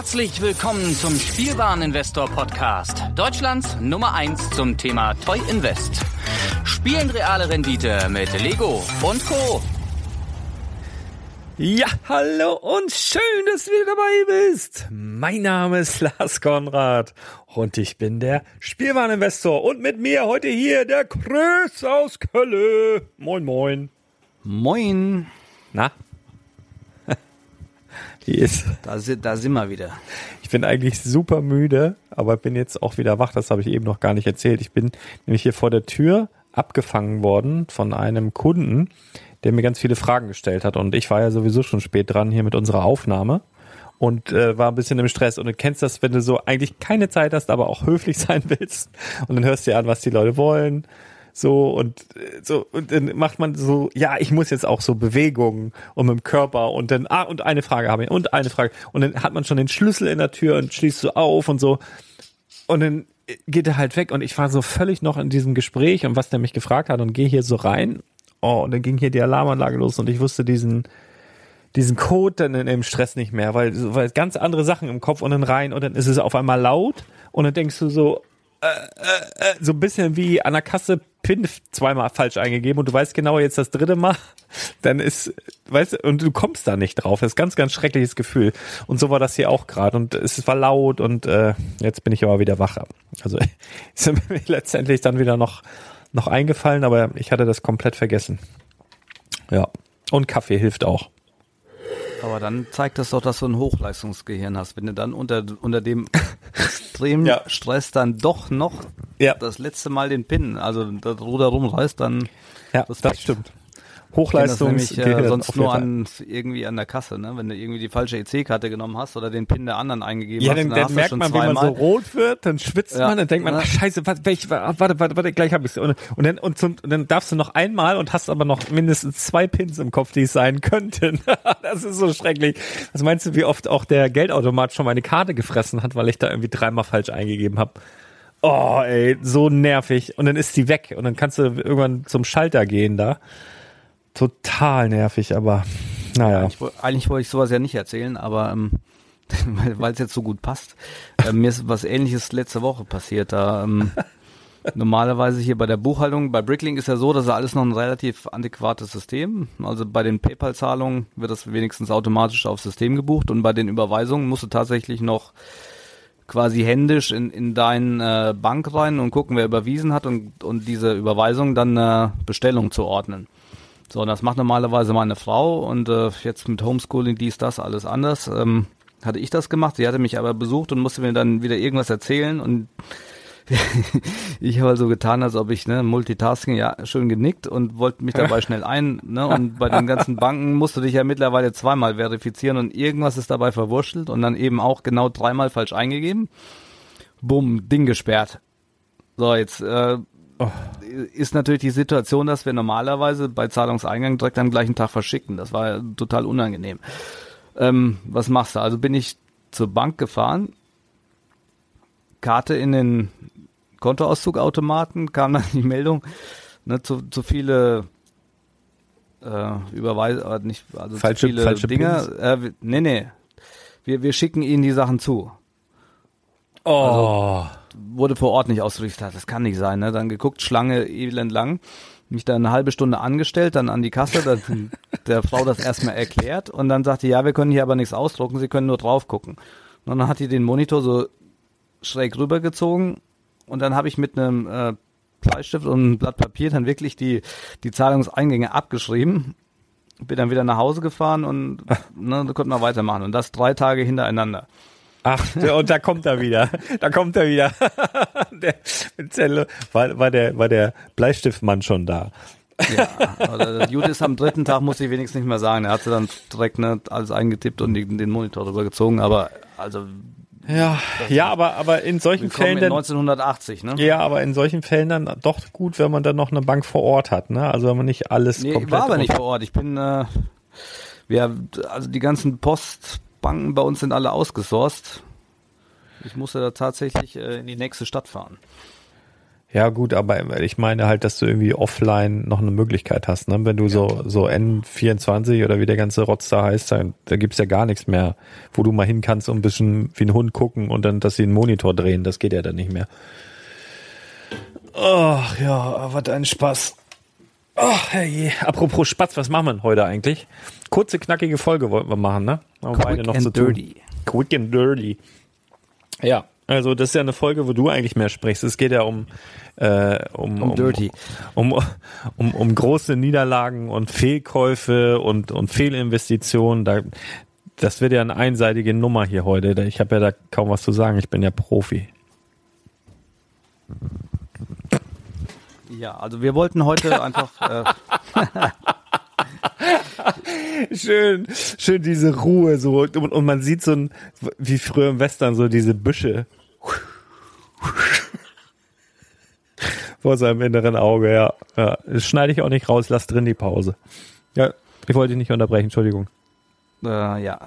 Herzlich willkommen zum Spielwareninvestor Podcast, Deutschlands Nummer 1 zum Thema Toy Invest. Spielen reale Rendite mit Lego und Co. Ja, hallo und schön, dass du wieder dabei bist. Mein Name ist Lars Konrad und ich bin der Spielwareninvestor und mit mir heute hier der Chris aus Kölle. Moin, moin. Moin. Na? Wie ist? Da, da sind wir wieder. Ich bin eigentlich super müde, aber bin jetzt auch wieder wach. Das habe ich eben noch gar nicht erzählt. Ich bin nämlich hier vor der Tür abgefangen worden von einem Kunden, der mir ganz viele Fragen gestellt hat. Und ich war ja sowieso schon spät dran hier mit unserer Aufnahme und äh, war ein bisschen im Stress. Und du kennst das, wenn du so eigentlich keine Zeit hast, aber auch höflich sein willst. Und dann hörst du dir an, was die Leute wollen. So und so und dann macht man so, ja, ich muss jetzt auch so Bewegungen und mit dem Körper und dann ah und eine Frage habe ich und eine Frage. Und dann hat man schon den Schlüssel in der Tür und schließt so auf und so. Und dann geht er halt weg. Und ich war so völlig noch in diesem Gespräch und was der mich gefragt hat und gehe hier so rein. Oh, und dann ging hier die Alarmanlage los und ich wusste diesen, diesen Code dann in dem Stress nicht mehr, weil, weil ganz andere Sachen im Kopf und dann rein und dann ist es auf einmal laut. Und dann denkst du so, äh, äh, äh, so ein bisschen wie an der Kasse PIN zweimal falsch eingegeben und du weißt genau jetzt das dritte Mal, dann ist, weißt du, und du kommst da nicht drauf. Das ist ganz, ganz schreckliches Gefühl. Und so war das hier auch gerade und es war laut und äh, jetzt bin ich aber wieder wacher. Also ist mir letztendlich dann wieder noch noch eingefallen, aber ich hatte das komplett vergessen. Ja. Und Kaffee hilft auch. Aber dann zeigt das doch, dass du ein Hochleistungsgehirn hast. Wenn du dann unter, unter dem extremen ja. Stress dann doch noch ja. das letzte Mal den Pin, also das Ruder rumreißt, dann. Ja, das, das stimmt. Hochleistungs nämlich, äh, sonst nur an irgendwie an der Kasse, ne? Wenn du irgendwie die falsche EC-Karte genommen hast oder den PIN der anderen eingegeben ja, hast. Ja, dann, dann merkt man, wie man so rot wird, dann schwitzt ja. man, dann denkt man, ach, scheiße, warte, warte, warte, warte, gleich hab ich's. Und, und dann und, zum, und dann darfst du noch einmal und hast aber noch mindestens zwei Pins im Kopf, die es sein könnten. das ist so schrecklich. Was meinst du, wie oft auch der Geldautomat schon meine Karte gefressen hat, weil ich da irgendwie dreimal falsch eingegeben habe? Oh, ey, so nervig. Und dann ist die weg und dann kannst du irgendwann zum Schalter gehen da total nervig, aber naja. Eigentlich, eigentlich wollte ich sowas ja nicht erzählen, aber ähm, weil es jetzt so gut passt. Äh, mir ist was ähnliches letzte Woche passiert. Da ähm, normalerweise hier bei der Buchhaltung, bei Bricklink ist ja so, dass er alles noch ein relativ adäquates System. Also bei den PayPal-Zahlungen wird das wenigstens automatisch aufs System gebucht und bei den Überweisungen musst du tatsächlich noch quasi händisch in, in deine äh, Bank rein und gucken, wer überwiesen hat und, und diese Überweisung dann eine Bestellung zu ordnen. So, und das macht normalerweise meine Frau und äh, jetzt mit Homeschooling dies, das, alles anders. Ähm, hatte ich das gemacht. Sie hatte mich aber besucht und musste mir dann wieder irgendwas erzählen und ich habe also getan, als ob ich ne Multitasking ja schön genickt und wollte mich dabei schnell ein. Ne, und bei den ganzen Banken musst du dich ja mittlerweile zweimal verifizieren und irgendwas ist dabei verwurschtelt und dann eben auch genau dreimal falsch eingegeben. Bumm, Ding gesperrt. So, jetzt äh, oh. ist natürlich die Situation, dass wir normalerweise bei Zahlungseingang direkt am gleichen Tag verschicken. Das war total unangenehm. Ähm, was machst du? Also bin ich zur Bank gefahren, Karte in den Kontoauszugautomaten, kam dann die Meldung, ne, zu, zu viele äh, Überweise, äh, nicht, also falsche, zu viele falsche Dinge. Äh, nee, nee. Wir, wir schicken Ihnen die Sachen zu. Oh. Also, wurde vor Ort nicht ausgerichtet. Das kann nicht sein. Ne? Dann geguckt, Schlange elend lang. Mich dann eine halbe Stunde angestellt, dann an die Kasse, dann der Frau das erstmal erklärt und dann sagte, ja, wir können hier aber nichts ausdrucken, Sie können nur drauf gucken. Und dann hat die den Monitor so schräg rübergezogen und dann habe ich mit einem äh, Bleistift und einem Blatt Papier dann wirklich die, die Zahlungseingänge abgeschrieben. Bin dann wieder nach Hause gefahren und ne, da konnten wir weitermachen. Und das drei Tage hintereinander. Ach, und da kommt er wieder. Da kommt er wieder. der, mit Zelle, war, war, der, war der Bleistiftmann schon da. Ja, das Gute ist, am dritten Tag muss ich wenigstens nicht mehr sagen. Er hatte dann direkt ne, alles eingetippt und den, Monitor drüber gezogen, aber also ja, ja, aber aber in solchen Fällen in 1980, ne? Ja, aber in solchen Fällen dann doch gut, wenn man dann noch eine Bank vor Ort hat, ne? Also wenn man nicht alles nee, komplett war aber nicht vor Ort. Ich bin äh, wir also die ganzen Post Banken bei uns sind alle ausgesourced. Ich musste da tatsächlich äh, in die nächste Stadt fahren. Ja, gut, aber ich meine halt, dass du irgendwie offline noch eine Möglichkeit hast, ne? Wenn du ja. so, so N24 oder wie der ganze Rotz da heißt, da, da gibt's ja gar nichts mehr, wo du mal hin kannst und ein bisschen wie ein Hund gucken und dann, dass sie einen Monitor drehen, das geht ja dann nicht mehr. Ach ja, was ein Spaß. Ach, herrje. Apropos Spatz, was machen wir denn heute eigentlich? Kurze, knackige Folge wollten wir machen, ne? Aber Quick noch and dirty. Tun. Quick and dirty. Ja, also das ist ja eine Folge, wo du eigentlich mehr sprichst. Es geht ja um äh, um, um, Dirty. Um, um, um, große Niederlagen und Fehlkäufe und, und Fehlinvestitionen. Da, das wird ja eine einseitige Nummer hier heute. Ich habe ja da kaum was zu sagen. Ich bin ja Profi. Ja, also wir wollten heute einfach. Äh, schön, schön diese Ruhe so und, und man sieht so ein, wie früher im Western so diese Büsche vor seinem inneren Auge, ja. ja. Das schneide ich auch nicht raus, lass drin die Pause. Ja, ich wollte dich nicht unterbrechen, Entschuldigung. Äh, ja.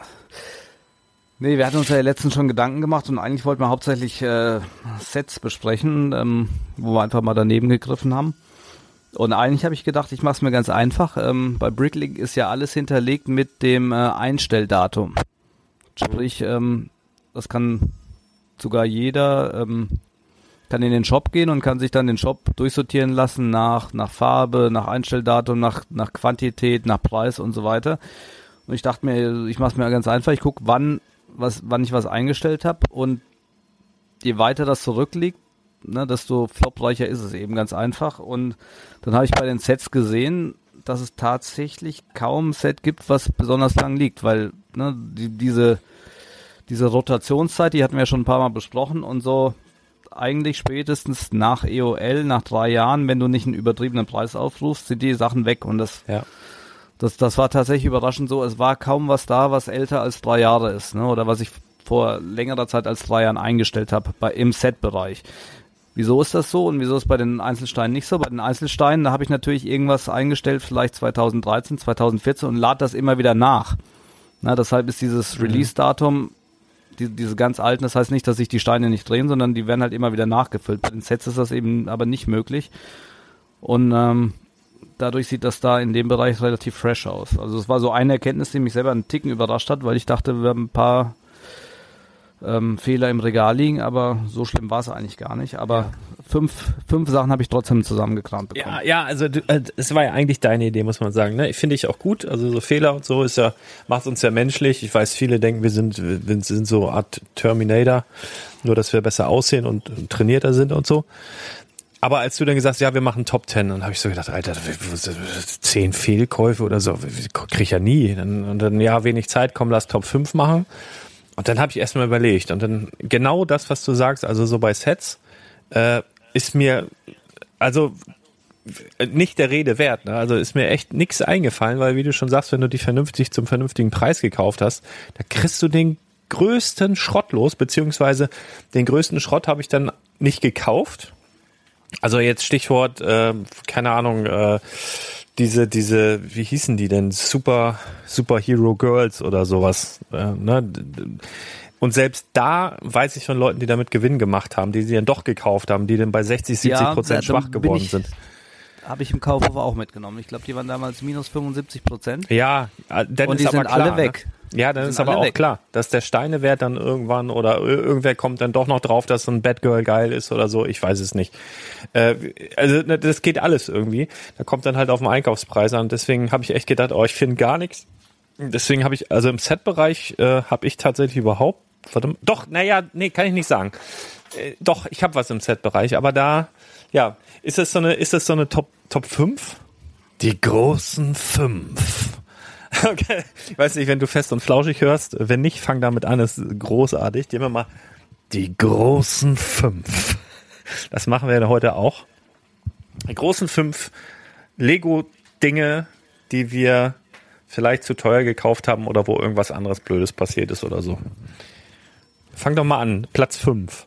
Nee, wir hatten uns ja letztens schon Gedanken gemacht und eigentlich wollten wir hauptsächlich äh, Sets besprechen, ähm, wo wir einfach mal daneben gegriffen haben. Und eigentlich habe ich gedacht, ich mache es mir ganz einfach. Ähm, bei Bricklink ist ja alles hinterlegt mit dem äh, Einstelldatum. Sprich, ähm, das kann sogar jeder ähm, kann in den Shop gehen und kann sich dann den Shop durchsortieren lassen nach, nach Farbe, nach Einstelldatum, nach, nach Quantität, nach Preis und so weiter. Und ich dachte mir, ich mache es mir ganz einfach. Ich gucke, wann, wann ich was eingestellt habe und je weiter das zurückliegt, ne, desto flopreicher ist es eben ganz einfach. Und dann habe ich bei den Sets gesehen, dass es tatsächlich kaum ein Set gibt, was besonders lang liegt, weil ne, die, diese, diese Rotationszeit, die hatten wir schon ein paar Mal besprochen und so eigentlich spätestens nach EOL, nach drei Jahren, wenn du nicht einen übertriebenen Preis aufrufst, sind die Sachen weg. Und das, ja. das, das war tatsächlich überraschend so. Es war kaum was da, was älter als drei Jahre ist, ne? Oder was ich vor längerer Zeit als drei Jahren eingestellt habe, bei im Set-Bereich. Wieso ist das so und wieso ist bei den Einzelsteinen nicht so? Bei den Einzelsteinen, da habe ich natürlich irgendwas eingestellt, vielleicht 2013, 2014 und lade das immer wieder nach. Na, deshalb ist dieses mhm. Release-Datum die, diese ganz alten, das heißt nicht, dass sich die Steine nicht drehen, sondern die werden halt immer wieder nachgefüllt. Bei den Sets ist das eben aber nicht möglich. Und ähm, dadurch sieht das da in dem Bereich relativ fresh aus. Also es war so eine Erkenntnis, die mich selber einen Ticken überrascht hat, weil ich dachte, wir haben ein paar ähm, Fehler im Regal liegen, aber so schlimm war es eigentlich gar nicht. Aber ja. fünf, fünf Sachen habe ich trotzdem zusammengekramt bekommen. Ja, ja, also du, äh, es war ja eigentlich deine Idee, muss man sagen. Ne? Finde ich auch gut. Also so Fehler und so ist ja, macht uns ja menschlich. Ich weiß, viele denken, wir sind, wir sind so eine Art Terminator, nur dass wir besser aussehen und trainierter sind und so. Aber als du dann gesagt hast, ja, wir machen Top Ten, dann habe ich so gedacht, Alter, zehn Fehlkäufe oder so, krieg ich ja nie. Und dann, ja, wenig Zeit, komm, lass Top 5 machen. Und dann habe ich erstmal überlegt und dann genau das, was du sagst, also so bei Sets, äh, ist mir also nicht der Rede wert. Ne? Also ist mir echt nichts eingefallen, weil wie du schon sagst, wenn du die vernünftig zum vernünftigen Preis gekauft hast, da kriegst du den größten Schrott los, beziehungsweise den größten Schrott habe ich dann nicht gekauft. Also jetzt Stichwort, äh, keine Ahnung, äh, diese, diese, wie hießen die denn? Super, Superhero Girls oder sowas. Äh, ne? Und selbst da weiß ich von Leuten, die damit Gewinn gemacht haben, die sie dann doch gekauft haben, die dann bei 60, 70 Prozent schwach geworden ich, sind habe ich im Kaufhof auch mitgenommen. Ich glaube, die waren damals minus 75 Prozent. Ja, äh, dann und ist die sind klar, alle weg. Ne? Ja, dann ist aber auch weg. klar, dass der Steinewert dann irgendwann oder irgendwer kommt dann doch noch drauf, dass so ein Batgirl geil ist oder so. Ich weiß es nicht. Äh, also ne, das geht alles irgendwie. Da kommt dann halt auf den Einkaufspreis an. Deswegen habe ich echt gedacht, oh, ich finde gar nichts. Deswegen habe ich, also im Set-Bereich äh, habe ich tatsächlich überhaupt, verdammt, doch, naja, nee, kann ich nicht sagen. Äh, doch, ich habe was im Set-Bereich, aber da ja, ist das so eine, ist das so eine Top, Top 5? Die großen fünf. Okay. Ich weiß nicht, wenn du fest und flauschig hörst. Wenn nicht, fang damit an. Das ist großartig. Gehen wir mal die großen fünf. Das machen wir heute auch. Die großen fünf Lego-Dinge, die wir vielleicht zu teuer gekauft haben oder wo irgendwas anderes Blödes passiert ist oder so. Fang doch mal an. Platz fünf.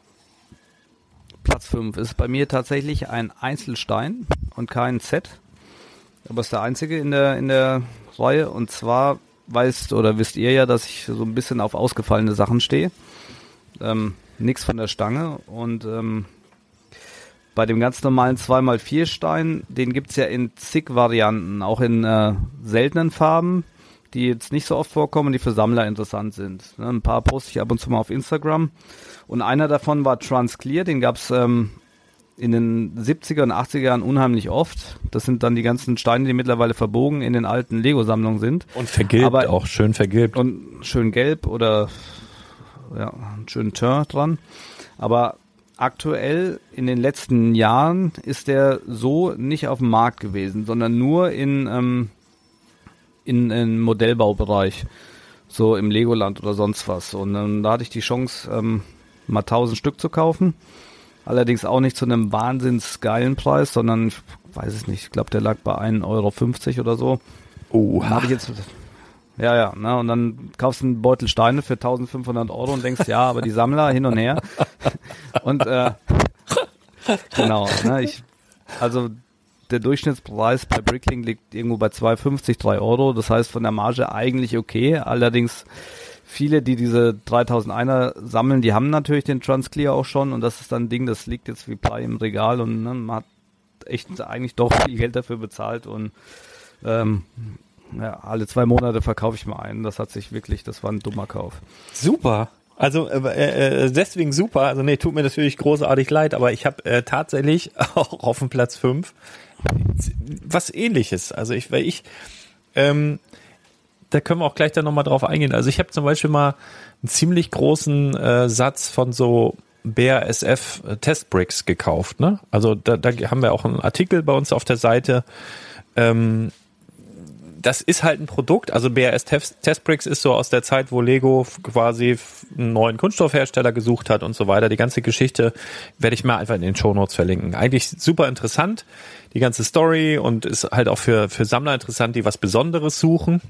Platz 5 ist bei mir tatsächlich ein Einzelstein und kein Set. Aber ist der einzige in der, in der Reihe. Und zwar weißt oder wisst ihr ja, dass ich so ein bisschen auf ausgefallene Sachen stehe. Ähm, nix von der Stange. Und ähm, bei dem ganz normalen 2x4 Stein, den gibt's ja in zig Varianten, auch in äh, seltenen Farben, die jetzt nicht so oft vorkommen, die für Sammler interessant sind. Ne, ein paar poste ich ab und zu mal auf Instagram. Und einer davon war Transclear, den gab's ähm, in den 70er und 80er Jahren unheimlich oft. Das sind dann die ganzen Steine, die mittlerweile verbogen in den alten Lego-Sammlungen sind. Und vergilbt, Aber- auch schön vergilbt. Und schön gelb oder ja, einen schönen Teint dran. Aber aktuell in den letzten Jahren ist der so nicht auf dem Markt gewesen, sondern nur in, ähm, in, in Modellbaubereich. So im Legoland oder sonst was. Und ähm, da hatte ich die Chance, ähm, mal 1000 Stück zu kaufen. Allerdings auch nicht zu einem wahnsinns geilen Preis, sondern ich weiß es nicht, ich glaube, der lag bei 1,50 Euro oder so. Oh, Habe ich jetzt. Ja, ja, ne, und dann kaufst du einen Beutel Steine für 1500 Euro und denkst, ja, aber die Sammler hin und her. Und äh, genau, ne, ich, also der Durchschnittspreis bei Bricklink liegt irgendwo bei 2,50, 3 Euro. Das heißt von der Marge eigentlich okay. Allerdings viele, die diese 3001er sammeln, die haben natürlich den Transclear auch schon und das ist dann ein Ding, das liegt jetzt wie Blei im Regal und ne, man hat echt eigentlich doch viel Geld dafür bezahlt und ähm, ja, alle zwei Monate verkaufe ich mal einen. Das hat sich wirklich, das war ein dummer Kauf. Super. Also äh, äh, deswegen super. Also nee, tut mir natürlich großartig leid, aber ich habe äh, tatsächlich auch auf dem Platz 5 was ähnliches. Also ich, weil ich, ähm, da können wir auch gleich dann nochmal drauf eingehen. Also ich habe zum Beispiel mal einen ziemlich großen äh, Satz von so BASF Testbricks gekauft. Ne? Also da, da haben wir auch einen Artikel bei uns auf der Seite. Ähm, das ist halt ein Produkt, also Test- Testbricks ist so aus der Zeit, wo Lego quasi einen neuen Kunststoffhersteller gesucht hat und so weiter. Die ganze Geschichte werde ich mal einfach in den Shownotes verlinken. Eigentlich super interessant, die ganze Story und ist halt auch für, für Sammler interessant, die was Besonderes suchen.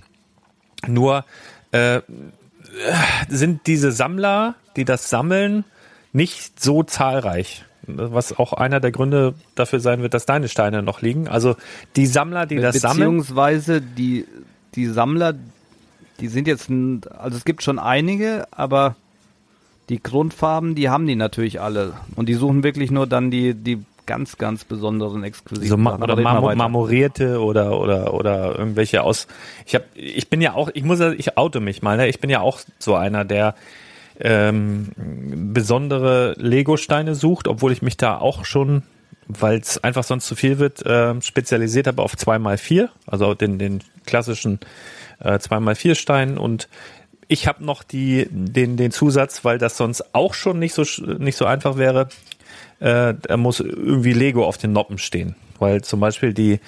Nur äh, sind diese Sammler, die das sammeln, nicht so zahlreich. Was auch einer der Gründe dafür sein wird, dass deine Steine noch liegen. Also die Sammler, die das sammeln, Beziehungsweise die, die Sammler, die sind jetzt, also es gibt schon einige, aber die Grundfarben, die haben die natürlich alle. Und die suchen wirklich nur dann die, die ganz, ganz besonderen exklusiven so ma oder marmo marmorierte oder oder oder irgendwelche aus. Ich habe, ich bin ja auch, ich muss, ich oute mich mal. Ne? Ich bin ja auch so einer, der ähm, besondere Lego-Steine sucht, obwohl ich mich da auch schon, weil es einfach sonst zu viel wird, ähm, spezialisiert habe auf 2x4, also den, den klassischen äh, 2x4 Stein und ich habe noch die, den, den Zusatz, weil das sonst auch schon nicht so, nicht so einfach wäre, äh, da muss irgendwie Lego auf den Noppen stehen. Weil zum Beispiel die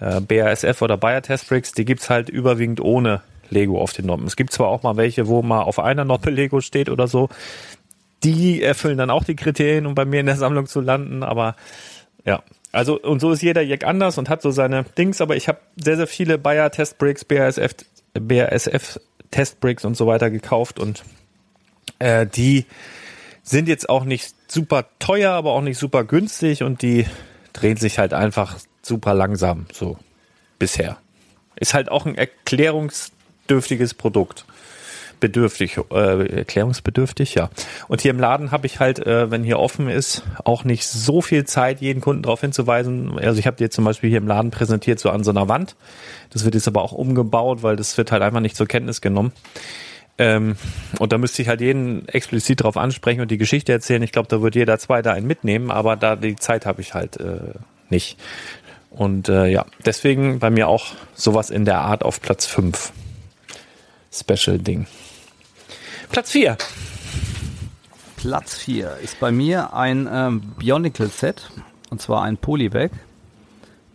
äh, BASF oder Bayer Testbricks, die gibt's halt überwiegend ohne Lego auf den Noppen. Es gibt zwar auch mal welche, wo mal auf einer Noppe Lego steht oder so. Die erfüllen dann auch die Kriterien, um bei mir in der Sammlung zu landen, aber ja. Also, und so ist jeder Jack anders und hat so seine Dings, aber ich habe sehr, sehr viele Bayer Testbricks, BASF, BASF Testbricks und so weiter gekauft und äh, die sind jetzt auch nicht super teuer, aber auch nicht super günstig und die drehen sich halt einfach super langsam, so bisher. Ist halt auch ein erklärungsdürftiges Produkt. Bedürftig, äh, erklärungsbedürftig, ja. Und hier im Laden habe ich halt, äh, wenn hier offen ist, auch nicht so viel Zeit, jeden Kunden darauf hinzuweisen. Also ich habe dir zum Beispiel hier im Laden präsentiert, so an so einer Wand. Das wird jetzt aber auch umgebaut, weil das wird halt einfach nicht zur Kenntnis genommen. Ähm, und da müsste ich halt jeden explizit drauf ansprechen und die Geschichte erzählen. Ich glaube, da wird jeder Zweite einen mitnehmen, aber da die Zeit habe ich halt äh, nicht. Und äh, ja, deswegen bei mir auch sowas in der Art auf Platz 5. Special Ding. Platz 4. Platz 4 ist bei mir ein ähm, Bionicle Set und zwar ein Polybag.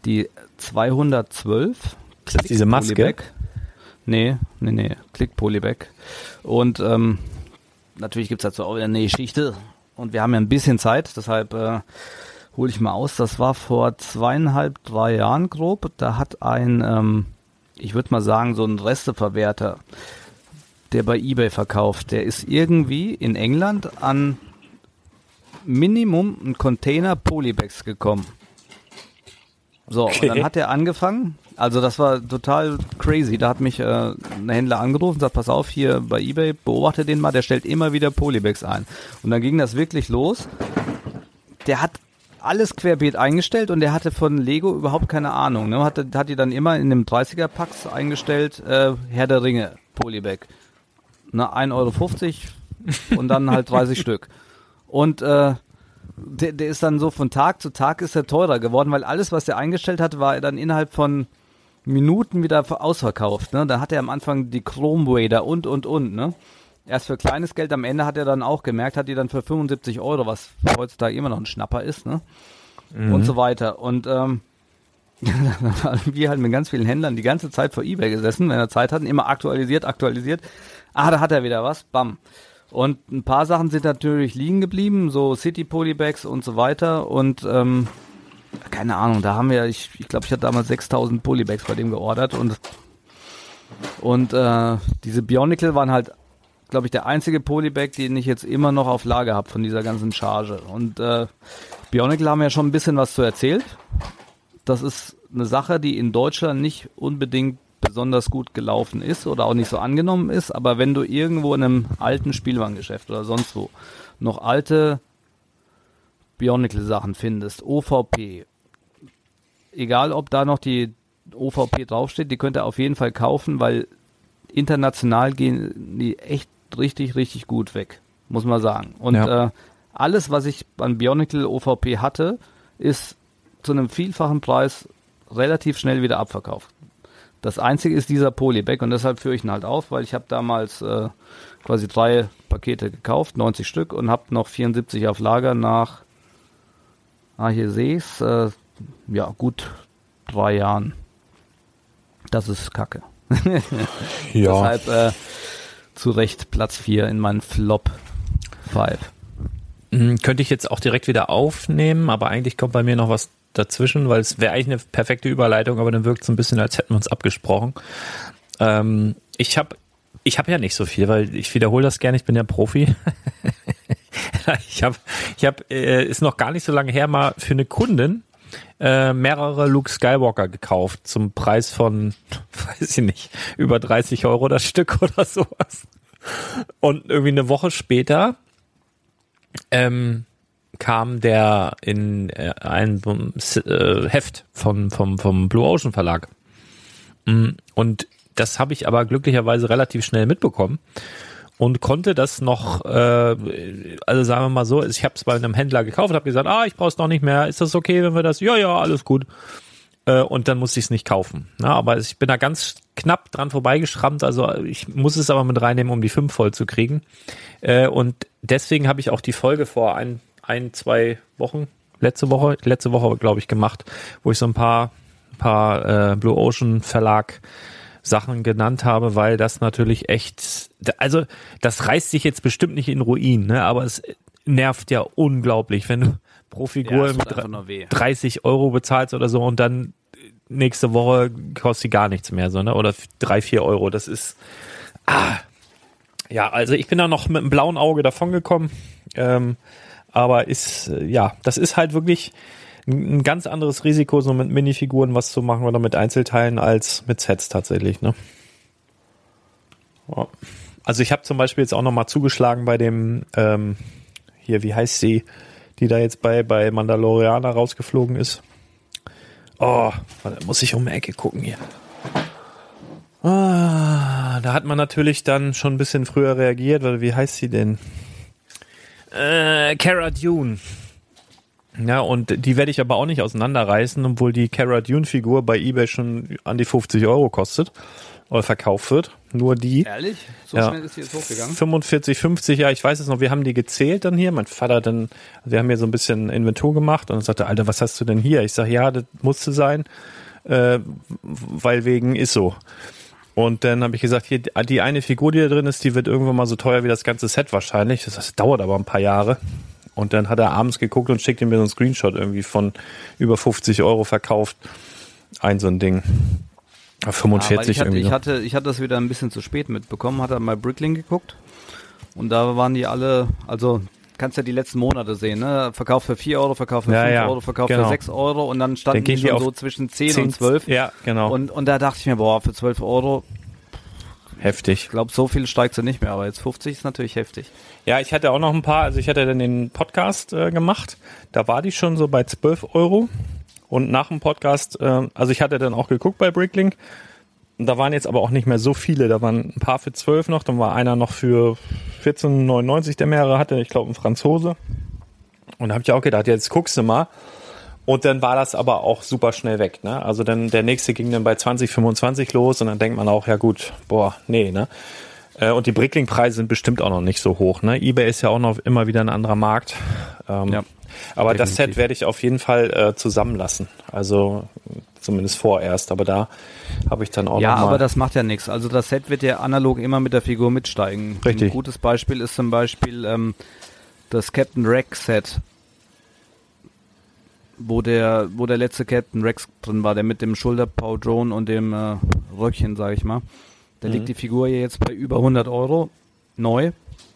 Die 212. Ist das diese Maske? Polybag. Nee, nee, nee. Click Polybag. Und ähm, natürlich gibt's dazu auch wieder eine Geschichte. Und wir haben ja ein bisschen Zeit, deshalb äh, hole ich mal aus. Das war vor zweieinhalb, drei Jahren grob. Da hat ein, ähm, ich würde mal sagen, so ein Resteverwerter, der bei eBay verkauft, der ist irgendwie in England an Minimum ein Container Polybags gekommen. So, Okay. und dann hat er angefangen, also das war total crazy, da hat mich äh, ein Händler angerufen und sagt, pass auf, hier bei Ebay, beobachte den mal, der stellt immer wieder Polybags ein. Und dann ging das wirklich los. Der hat alles querbeet eingestellt und der hatte von Lego überhaupt keine Ahnung. Ne? Hat, hat die dann immer in dem 30er-Packs eingestellt, äh, Herr der Ringe, Polybag. Ne, 1,50 Euro und dann halt 30 Stück. Und äh, der, der ist dann so von Tag zu Tag ist er teurer geworden, weil alles, was er eingestellt hat, war dann innerhalb von Minuten wieder ausverkauft. Ne? Da hat er am Anfang die Chrome Wader und und und. Ne? Erst für kleines Geld, am Ende hat er dann auch gemerkt, hat die dann für 75 Euro, was heutzutage immer noch ein Schnapper ist, ne? Mhm. Und so weiter. Und ähm, dann wir halt mit ganz vielen Händlern die ganze Zeit vor Ebay gesessen, wenn er Zeit hatten, immer aktualisiert, aktualisiert. Ah, da hat er wieder was, bam. Und ein paar Sachen sind natürlich liegen geblieben, so City Polybags und so weiter. Und ähm, keine Ahnung, da haben wir, ich, ich glaube, ich hatte damals 6000 Polybags bei dem geordert und und äh, diese Bionicle waren halt, glaube ich, der einzige Polybag, den ich jetzt immer noch auf Lager habe von dieser ganzen Charge. Und äh, Bionicle haben ja schon ein bisschen was zu erzählt. Das ist eine Sache, die in Deutschland nicht unbedingt besonders gut gelaufen ist oder auch nicht so angenommen ist, aber wenn du irgendwo in einem alten Spielwarengeschäft oder sonst wo noch alte Bionicle-Sachen findest, OVP, egal ob da noch die OVP draufsteht, die könnt ihr auf jeden Fall kaufen, weil international gehen die echt richtig, richtig gut weg, muss man sagen. Und ja. äh, alles, was ich an Bionicle OVP hatte, ist zu einem vielfachen Preis relativ schnell wieder abverkauft. Das einzige ist dieser Polybag und deshalb führe ich ihn halt auf, weil ich habe damals äh, quasi drei Pakete gekauft, 90 Stück und habe noch 74 auf Lager nach, ah hier sehe ich's, äh, ja gut drei Jahren. Das ist Kacke. ja. Deshalb äh, zu Recht Platz 4 in meinen Flop 5. Hm, könnte ich jetzt auch direkt wieder aufnehmen, aber eigentlich kommt bei mir noch was dazwischen, weil es wäre eigentlich eine perfekte Überleitung, aber dann wirkt es ein bisschen, als hätten wir uns abgesprochen. Ähm, ich habe ich hab ja nicht so viel, weil ich wiederhole das gerne, ich bin ja Profi. ich habe, ich hab, äh, ist noch gar nicht so lange her, mal für eine Kundin äh, mehrere Luke Skywalker gekauft zum Preis von, weiß ich nicht, über 30 Euro das Stück oder sowas. Und irgendwie eine Woche später ähm, kam der in äh, ein äh, Heft von, vom, vom Blue Ocean Verlag. Mm, und das habe ich aber glücklicherweise relativ schnell mitbekommen und konnte das noch, äh, also sagen wir mal so, ich habe es bei einem Händler gekauft, habe gesagt, ah, ich brauche es noch nicht mehr, ist das okay, wenn wir das? Ja, ja, alles gut. Äh, und dann musste ich es nicht kaufen. Na, aber ich bin da ganz knapp dran vorbeigeschrammt, also ich muss es aber mit reinnehmen, um die fünf voll zu kriegen. Äh, und deswegen habe ich auch die Folge vor ein, ein, zwei Wochen, letzte Woche, letzte Woche glaube ich gemacht, wo ich so ein paar, paar äh, Blue Ocean Verlag Sachen genannt habe, weil das natürlich echt, also das reißt sich jetzt bestimmt nicht in Ruin, ne? aber es nervt ja unglaublich, wenn du pro Figur ja, mit 30 Euro bezahlst oder so und dann nächste Woche kostet sie gar nichts mehr, so, ne? oder drei, vier Euro, das ist, ah, ja, also ich bin da noch mit einem blauen Auge davongekommen, ähm, aber ist, ja, das ist halt wirklich, ein ganz anderes Risiko, so mit Minifiguren was zu machen oder mit Einzelteilen als mit Sets tatsächlich. Ne? Also ich habe zum Beispiel jetzt auch nochmal zugeschlagen bei dem, ähm, hier, wie heißt sie, die da jetzt bei, bei Mandalorianer rausgeflogen ist. Oh, da muss ich um die Ecke gucken hier. Ah, da hat man natürlich dann schon ein bisschen früher reagiert, weil wie heißt sie denn? Äh, Cara Dune. Ja, und die werde ich aber auch nicht auseinanderreißen, obwohl die Cara Dune Figur bei eBay schon an die 50 Euro kostet oder verkauft wird. Nur die. Ehrlich? So ja, schnell ist die jetzt hochgegangen? 45, 50, ja, ich weiß es noch. Wir haben die gezählt dann hier. Mein Vater dann, wir haben hier so ein bisschen Inventur gemacht und dann sagte, Alter, was hast du denn hier? Ich sage, ja, das musste sein, äh, weil wegen ist so. Und dann habe ich gesagt, hier, die eine Figur, die da drin ist, die wird irgendwann mal so teuer wie das ganze Set wahrscheinlich. Das, das dauert aber ein paar Jahre. Und dann hat er abends geguckt und schickte mir so einen Screenshot irgendwie von über 50 Euro verkauft. Ein so ein Ding. 45 ja, ich hatte, irgendwie. Ich hatte, ich hatte das wieder ein bisschen zu spät mitbekommen, hatte mal Brickling geguckt. Und da waren die alle, also kannst ja die letzten Monate sehen, ne? Verkauf für 4 Euro, Verkauf für ja, 5 ja, Euro, Verkauf genau. für 6 Euro und dann standen dann die schon so zwischen 10, 10, und 12. Ja, genau. Und, und da dachte ich mir, boah, für 12 Euro heftig. Ich glaube, so viel steigt sie nicht mehr, aber jetzt 50 ist natürlich heftig. Ja, ich hatte auch noch ein paar, also ich hatte dann den Podcast äh, gemacht, da war die schon so bei 12 Euro und nach dem Podcast, äh, also ich hatte dann auch geguckt bei Bricklink, da waren jetzt aber auch nicht mehr so viele, da waren ein paar für 12 noch, dann war einer noch für 14,99, der mehrere hatte, ich glaube ein Franzose. Und da habe ich auch gedacht, jetzt guckst du mal. Und dann war das aber auch super schnell weg. Ne? Also dann der nächste ging dann bei 20, 25 los und dann denkt man auch, ja gut, boah, nee, ne? Äh, und die Brickling-Preise sind bestimmt auch noch nicht so hoch. Ne? eBay ist ja auch noch immer wieder ein anderer Markt. Ähm, ja, aber definitiv. das Set werde ich auf jeden Fall äh, zusammenlassen. Also zumindest vorerst. Aber da habe ich dann auch Ja, noch mal aber das macht ja nichts. Also das Set wird ja analog immer mit der Figur mitsteigen. Richtig. Ein gutes Beispiel ist zum Beispiel ähm, das Captain Rex Set wo der, wo der letzte Captain Rex drin war, der mit dem Schulterpau-Drone und dem äh, Röckchen, sage ich mal. Da mhm. liegt die Figur hier jetzt bei über 100 Euro neu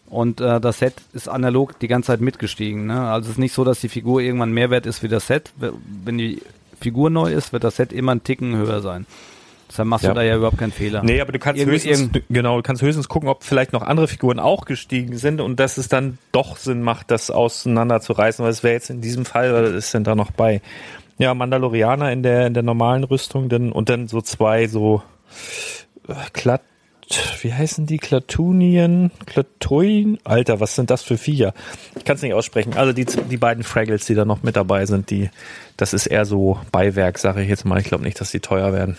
und äh, das Set ist analog die ganze Zeit mitgestiegen. Ne? Also es ist nicht so, dass die Figur irgendwann mehr wert ist wie das Set. Wenn die Figur neu ist, wird das Set immer einen Ticken höher sein. Deshalb machst ja. du da ja überhaupt keinen Fehler. Nee, aber du kannst Irgend, höchstens, genau, du kannst höchstens gucken, ob vielleicht noch andere Figuren auch gestiegen sind und dass es dann doch Sinn macht, das auseinanderzureißen, weil es wäre jetzt in diesem Fall, was ist denn da noch bei? Ja, Mandalorianer in der, in der normalen Rüstung, denn, und dann so zwei so, äh, wie heißen die? Klatunien? Klatuin? Alter, was sind das für Viecher? Ich kann es nicht aussprechen. Also die, die beiden Fraggles, die da noch mit dabei sind, die, das ist eher so Beiwerk, sage ich jetzt mal. Ich glaube nicht, dass die teuer werden.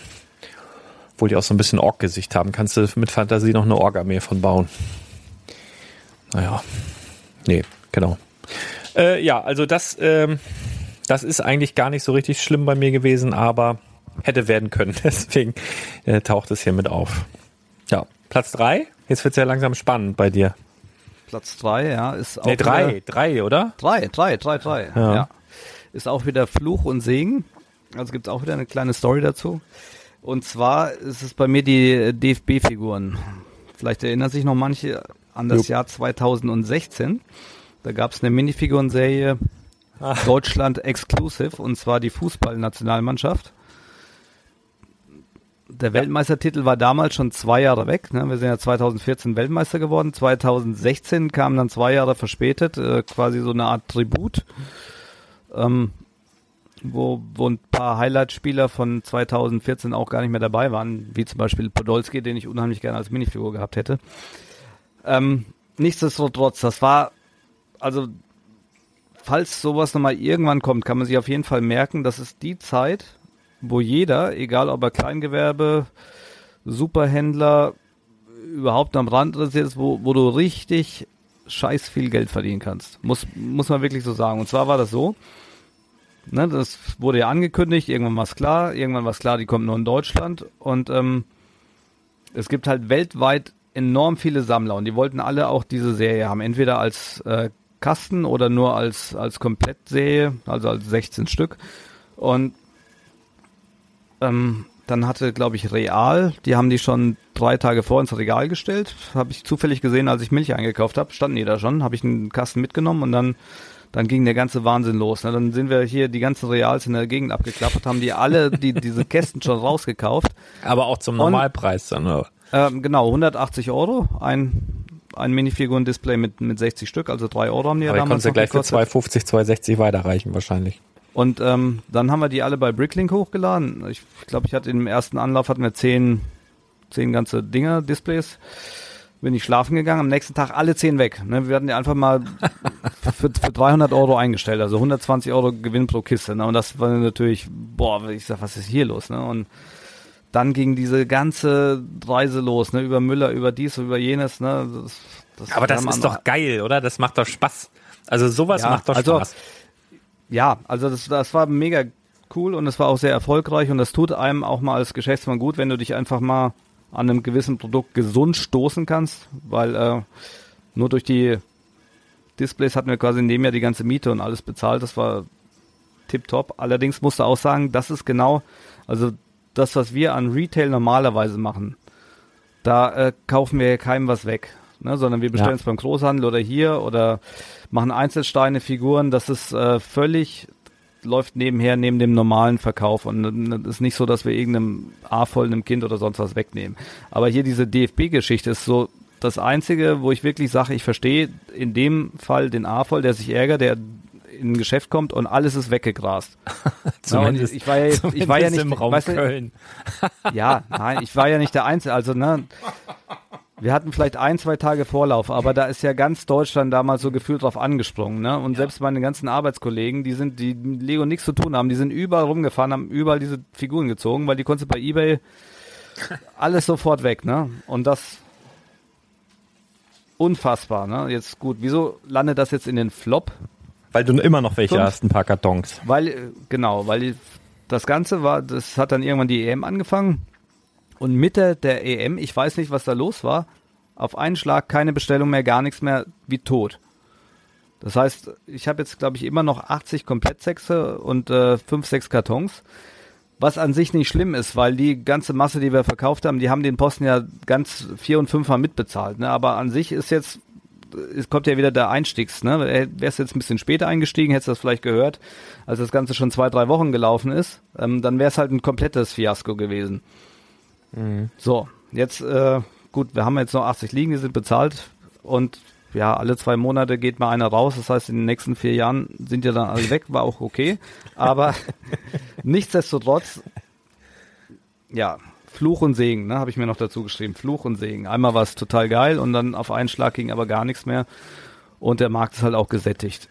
Obwohl die auch so ein bisschen Ork-Gesicht haben. Kannst du mit Fantasie noch eine Ork-Armee von bauen. Naja. Nee, genau. Äh, ja, also das, ähm, das ist eigentlich gar nicht so richtig schlimm bei mir gewesen, aber hätte werden können. Deswegen äh, taucht es hier mit auf. Ja, Platz drei. Jetzt wird es ja langsam spannend bei dir. Platz drei, ja, ist auch. Nee, drei, drei, oder? Drei, drei, drei, drei. Ja. ja. Ist auch wieder Fluch und Segen. Also gibt es auch wieder eine kleine Story dazu. Und zwar ist es bei mir die DFB-Figuren. Vielleicht erinnern sich noch manche an das Jupp. Jahr 2016. Da gab es eine Minifigurenserie ah. Deutschland Exclusive und zwar die Fußballnationalmannschaft. Der Weltmeistertitel war damals schon zwei Jahre weg. Ne? Wir sind ja 2014 Weltmeister geworden. 2016 kam dann zwei Jahre verspätet, äh, quasi so eine Art Tribut. Ähm, wo, wo ein paar Highlight-Spieler von 2014 auch gar nicht mehr dabei waren, wie zum Beispiel Podolski, den ich unheimlich gerne als Minifigur gehabt hätte. Ähm, nichtsdestotrotz, das war, also, falls sowas nochmal irgendwann kommt, kann man sich auf jeden Fall merken, das ist die Zeit, wo jeder, egal ob er Kleingewerbe, Superhändler, überhaupt am Rand ist, wo, wo du richtig scheiß viel Geld verdienen kannst. Muss, muss man wirklich so sagen. Und zwar war das so, Ne, das wurde ja angekündigt, irgendwann war es klar, irgendwann war es klar, die kommt nur in Deutschland und ähm, es gibt halt weltweit enorm viele Sammler und die wollten alle auch diese Serie haben, entweder als äh, Kasten oder nur als, als Komplettserie, also als 16 Stück. Und ähm, dann hatte, glaube ich, Real, die haben die schon drei Tage vor ins Regal gestellt. Habe ich zufällig gesehen, als ich Milch eingekauft habe, standen die da schon, habe ich einen Kasten mitgenommen und dann dann ging der ganze Wahnsinn los. Ne? Dann sind wir hier die ganzen Reals in der Gegend abgeklappert, haben die alle die, diese Kästen schon rausgekauft. Aber auch zum Normalpreis dann, oder? Ähm, genau, 180 Euro, ein, ein Minifiguren-Display mit, mit 60 Stück, also 3 Euro haben die Aber ja damals ja gleich gekostet. für 250, 260 weiterreichen wahrscheinlich. Und ähm, dann haben wir die alle bei Bricklink hochgeladen. Ich glaube, ich hatte im ersten Anlauf hatten wir zehn, zehn ganze Dinger, Displays bin ich schlafen gegangen, am nächsten Tag alle zehn weg. Ne? Wir hatten die einfach mal für, für 300 Euro eingestellt, also 120 Euro Gewinn pro Kiste. Ne? Und das war natürlich, boah, ich sag, was ist hier los? Ne? Und dann ging diese ganze Reise los, ne? über Müller, über dies, über jenes. Ne? Das, das Aber das ist doch geil, oder? Das macht doch Spaß. Also sowas ja, macht doch also, Spaß. Ja, also das, das war mega cool und es war auch sehr erfolgreich und das tut einem auch mal als Geschäftsmann gut, wenn du dich einfach mal an einem gewissen Produkt gesund stoßen kannst, weil äh, nur durch die Displays hatten wir quasi in dem Jahr die ganze Miete und alles bezahlt. Das war tipptopp. Allerdings musste auch sagen, das ist genau, also das, was wir an Retail normalerweise machen, da äh, kaufen wir keinem was weg, ne, sondern wir bestellen es beim Großhandel oder hier oder machen Einzelsteine, Figuren. Das ist äh, völlig läuft nebenher neben dem normalen Verkauf und es ist nicht so, dass wir irgendeinem A-Voll, einem Kind oder sonst was wegnehmen. Aber hier diese DFB-Geschichte ist so das Einzige, wo ich wirklich sage, ich verstehe in dem Fall den A-Voll, der sich ärgert, der in ein Geschäft kommt und alles ist weggegrast. zumindest, ja, ich war ja, jetzt, ich war ja nicht im Raum weißt du, Köln. ja, nein, ich war ja nicht der Einzige. Also ne, wir hatten vielleicht ein, zwei Tage Vorlauf, aber da ist ja ganz Deutschland damals so gefühlt drauf angesprungen, ne? Und ja. selbst meine ganzen Arbeitskollegen, die sind, die mit Lego nichts zu tun haben, die sind überall rumgefahren, haben überall diese Figuren gezogen, weil die konntest du bei Ebay alles sofort weg, ne? Und das unfassbar, ne? Jetzt gut, wieso landet das jetzt in den Flop? Weil du immer noch welche Fünf? hast, ein paar Kartons. Weil, äh, genau, weil das Ganze war, das hat dann irgendwann die EM angefangen und Mitte der EM, ich weiß nicht, was da los war, auf einen Schlag keine Bestellung mehr, gar nichts mehr, wie tot. Das heißt, ich habe jetzt, glaube ich, immer noch 80 Komplettsexe und äh, 5, 6 Kartons. Was an sich nicht schlimm ist, weil die ganze Masse, die wir verkauft haben, die haben den Posten ja ganz vier und fünfmal mitbezahlt. Ne? Aber an sich ist jetzt, es kommt ja wieder der Einstiegs. Ne? Wärst jetzt ein bisschen später eingestiegen, hättest du das vielleicht gehört, als das Ganze schon zwei, drei Wochen gelaufen ist, ähm, dann wäre es halt ein komplettes Fiasko gewesen. Mhm. So, jetzt, äh, gut, wir haben jetzt noch 80 Ligen, die sind bezahlt und ja, alle zwei Monate geht mal einer raus. Das heißt, in den nächsten vier Jahren sind ja dann alle weg, war auch okay. Aber nichtsdestotrotz, ja, Fluch und Segen, ne, habe ich mir noch dazu geschrieben. Fluch und Segen. Einmal war es total geil und dann auf einen Schlag ging aber gar nichts mehr. Und der Markt ist halt auch gesättigt.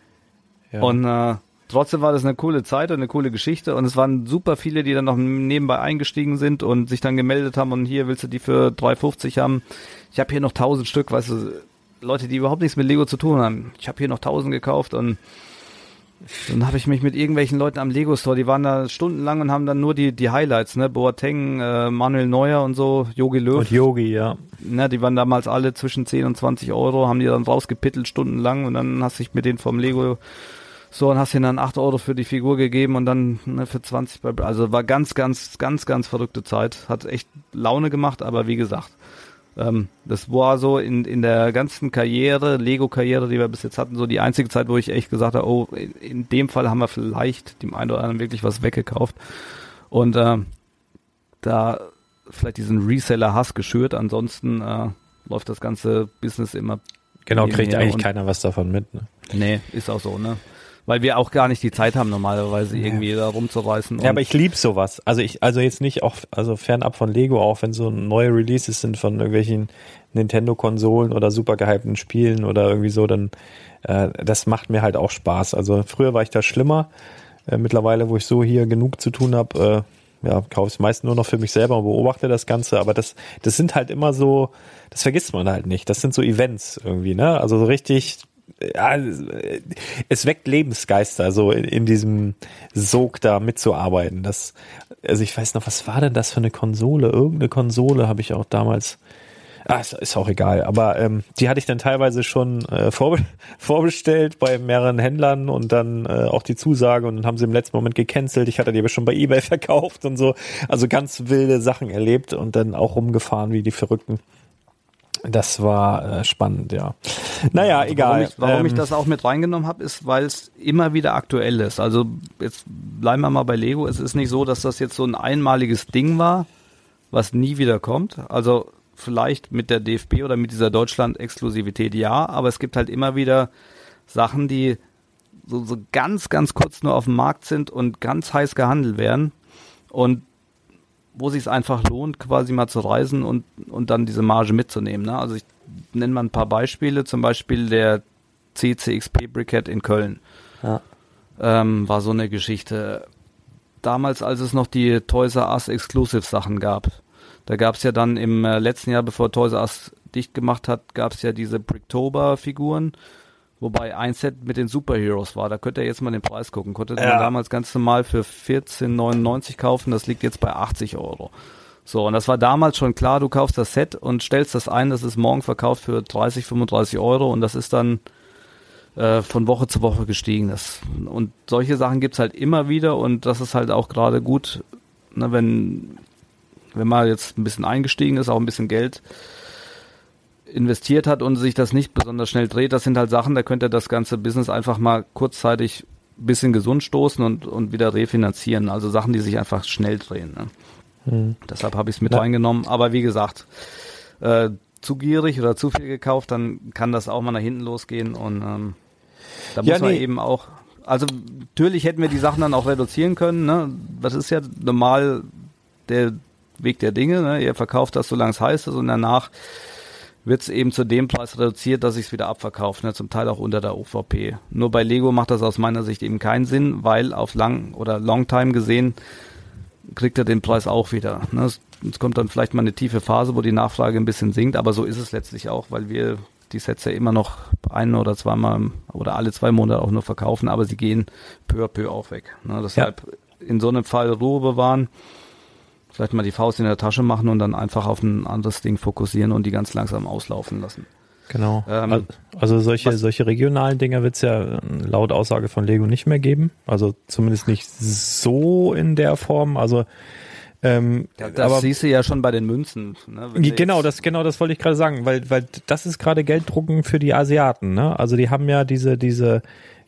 Ja. Und äh, trotzdem war das eine coole Zeit und eine coole Geschichte und es waren super viele, die dann noch nebenbei eingestiegen sind und sich dann gemeldet haben und hier willst du die für 3,50 haben. Ich habe hier noch 1000 Stück, weißt du, Leute, die überhaupt nichts mit Lego zu tun haben. Ich habe hier noch 1000 gekauft und dann habe ich mich mit irgendwelchen Leuten am Lego Store, die waren da stundenlang und haben dann nur die die Highlights, ne, Boateng, äh, Manuel Neuer und so, Yogi Löw. Und Yogi, ja. Ne, die waren damals alle zwischen 10 und 20 Euro, haben die dann rausgepittelt stundenlang und dann hast du dich mit denen vom Lego so, und hast ihnen dann 8 Euro für die Figur gegeben und dann ne, für 20 bei, also war ganz, ganz, ganz, ganz verrückte Zeit. Hat echt Laune gemacht, aber wie gesagt, ähm, das war so in, in der ganzen Karriere, Lego-Karriere, die wir bis jetzt hatten, so die einzige Zeit, wo ich echt gesagt habe, oh, in, in dem Fall haben wir vielleicht dem einen oder anderen wirklich was weggekauft. Und äh, da vielleicht diesen Reseller-Hass geschürt, ansonsten äh, läuft das ganze Business immer. Genau, kriegt eigentlich keiner was davon mit. Ne? Nee, ist auch so, ne? Weil wir auch gar nicht die Zeit haben normalerweise irgendwie ja. da rumzureißen. Ja, aber ich lieb sowas. Also ich, also jetzt nicht auch, also fernab von Lego, auch wenn so neue Releases sind von irgendwelchen Nintendo-Konsolen oder super gehypten Spielen oder irgendwie so, dann äh, das macht mir halt auch Spaß. Also früher war ich da schlimmer. Äh, mittlerweile, wo ich so hier genug zu tun habe, äh, ja, kaufe ich meist nur noch für mich selber und beobachte das Ganze, aber das, das sind halt immer so, das vergisst man halt nicht. Das sind so Events irgendwie, ne? Also so richtig ja, es weckt Lebensgeister, so in, in, diesem Sog da mitzuarbeiten. Das, also ich weiß noch, was war denn das für eine Konsole? Irgendeine Konsole habe ich auch damals. Ah, ist, ist auch egal. Aber ähm, die hatte ich dann teilweise schon äh, vorbe vorbestellt bei mehreren Händlern und dann äh, auch die Zusage und dann haben sie im letzten Moment gecancelt. Ich hatte die aber schon bei eBay verkauft und so. Also ganz wilde Sachen erlebt und dann auch rumgefahren wie die Verrückten. Das war äh, spannend, ja. Naja, also egal. Warum, ich, warum ähm, ich das auch mit reingenommen habe, ist, weil es immer wieder aktuell ist. Also jetzt bleiben wir mal bei Lego. Es ist nicht so, dass das jetzt so ein einmaliges Ding war, was nie wieder kommt. Also vielleicht mit der DFB oder mit dieser Deutschland-Exklusivität ja, aber es gibt halt immer wieder Sachen, die so, so ganz, ganz kurz nur auf dem Markt sind und ganz heiß gehandelt werden. Und wo sich es einfach lohnt, quasi mal zu reisen und, und dann diese Marge mitzunehmen. Ne? Also ich nenne mal ein paar Beispiele, zum Beispiel der CCXP Briquette in Köln. Ja. Ähm, war so eine Geschichte. Damals, als es noch die Toys R Us Exclusive Sachen gab, da gab es ja dann im äh, letzten Jahr, bevor Toys R Us dicht gemacht hat, gab es ja diese Bricktober Figuren Wobei ein Set mit den Superheroes war. Da könnt ihr jetzt mal den Preis gucken. Konnte ja. man damals ganz normal für 14,99 kaufen. Das liegt jetzt bei 80 Euro. So, und das war damals schon klar, du kaufst das Set und stellst das ein, das ist morgen verkauft für 30, 35 Euro und das ist dann äh, von Woche zu Woche gestiegen. Das, und solche Sachen gibt's halt immer wieder und das ist halt auch gerade gut, ne, wenn, wenn man jetzt ein bisschen eingestiegen ist, auch ein bisschen Geld investiert hat und sich das nicht besonders schnell dreht, das sind halt Sachen, da könnt ihr das ganze Business einfach mal kurzzeitig bisschen gesund stoßen und, und wieder refinanzieren. Also Sachen, die sich einfach schnell drehen. Ne? Hm. Deshalb habe ich es mit ja. reingenommen. Aber wie gesagt, äh, zu gierig oder zu viel gekauft, dann kann das auch mal nach hinten losgehen und ähm, da ja, muss man nee. eben auch, also natürlich hätten wir die Sachen dann auch reduzieren können, ne? Das ist ja normal der Weg der Dinge, ne? Ihr verkauft das, solange es heiß ist und danach wird es eben zu dem Preis reduziert, dass ich es wieder abverkaufe, ne? zum Teil auch unter der OVP. Nur bei Lego macht das aus meiner Sicht eben keinen Sinn, weil auf lang oder long time gesehen kriegt er den Preis auch wieder. Ne? Es, es, kommt dann vielleicht mal eine tiefe Phase, wo die Nachfrage ein bisschen sinkt, aber so ist es letztlich auch, weil wir die Sets ja immer noch ein oder zweimal oder alle zwei Monate auch nur verkaufen, aber sie gehen peu à peu auch weg. Ne? Deshalb ja. in so einem Fall Ruhe bewahren, vielleicht mal die Faust in der Tasche machen und dann einfach auf ein anderes Ding fokussieren und die ganz langsam auslaufen lassen. Genau. Ähm, also solche, solche regionalen Dinger wird es ja äh, laut Aussage von Lego nicht mehr geben. Also zumindest nicht so in der Form. Also ähm, ja, das aber, siehst du ja schon bei den Münzen. Ne? Genau, das genau das wollte ich gerade sagen, weil weil das ist gerade Gelddrucken für die Asiaten. Ne? Also die haben ja diese diese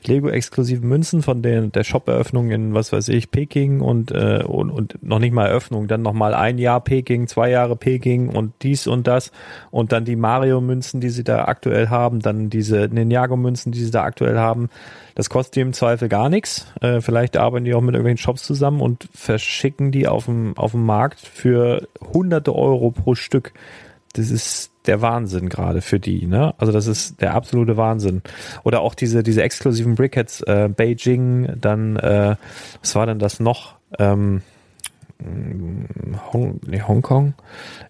Lego-exklusiven Münzen von der, der Shop-Eröffnung in, was weiß ich, Peking und, äh, und, und noch nicht mal Eröffnung, dann nochmal ein Jahr Peking, zwei Jahre Peking und dies und das und dann die Mario-Münzen, die sie da aktuell haben, dann diese Ninjago-Münzen, die sie da aktuell haben. Das kostet im Zweifel gar nichts. Äh, vielleicht arbeiten die auch mit irgendwelchen Shops zusammen und verschicken die auf dem, auf dem Markt für hunderte Euro pro Stück. Das ist der Wahnsinn gerade für die, ne? Also das ist der absolute Wahnsinn. Oder auch diese, diese exklusiven Brickheads, äh, Beijing, dann, äh, was war denn das noch? Ähm, Hong, nee, Hongkong?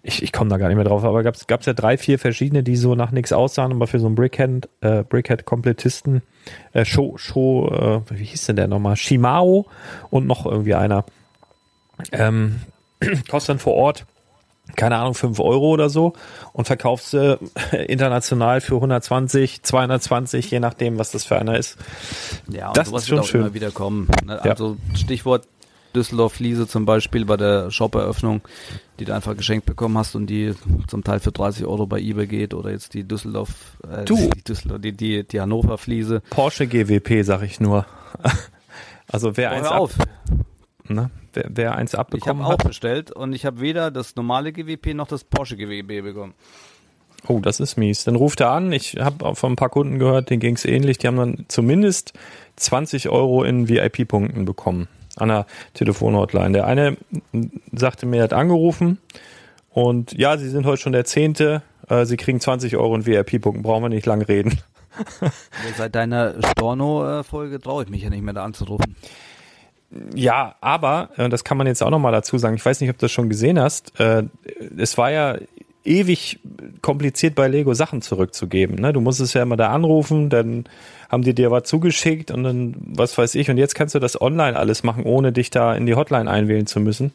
Ich, ich komme da gar nicht mehr drauf, aber gab es ja drei, vier verschiedene, die so nach nichts aussahen, aber für so einen Brickhead, äh, Brickhead-Komplettisten, äh, Show, Show, äh, wie hieß denn der nochmal? Shimao und noch irgendwie einer. Ähm, kostet dann vor Ort keine Ahnung, 5 Euro oder so und verkaufst du international für 120, 220, je nachdem, was das für einer ist. Ja, und das sowas ist schon wird auch schön. immer wieder kommen. Ne? Also ja. Stichwort Düsseldorf Fliese zum Beispiel bei der Shop-Eröffnung, die du einfach geschenkt bekommen hast und die zum Teil für 30 Euro bei eBay geht oder jetzt die Düsseldorf, äh, du. die, Düsseldorf die, die, die Hannover Fliese. Porsche GWP, sag ich nur. also wer eins auf. Ne? Wer, wer eins abbekommen ich hat. Ich habe auch bestellt und ich habe weder das normale GWP noch das Porsche GWP bekommen. Oh, das ist mies. Dann ruft er an. Ich habe von ein paar Kunden gehört, denen ging es ähnlich. Die haben dann zumindest 20 Euro in VIP-Punkten bekommen an der Telefonhotline. Der eine sagte mir, er hat angerufen und ja, Sie sind heute schon der Zehnte. Äh, Sie kriegen 20 Euro in VIP-Punkten. Brauchen wir nicht lang reden. Seit deiner Storno-Folge traue ich mich ja nicht mehr da anzurufen. Ja, aber, äh, das kann man jetzt auch nochmal dazu sagen, ich weiß nicht, ob du das schon gesehen hast, äh, es war ja ewig kompliziert bei Lego Sachen zurückzugeben. Ne? Du musstest ja immer da anrufen, dann haben die dir was zugeschickt und dann was weiß ich. Und jetzt kannst du das online alles machen, ohne dich da in die Hotline einwählen zu müssen.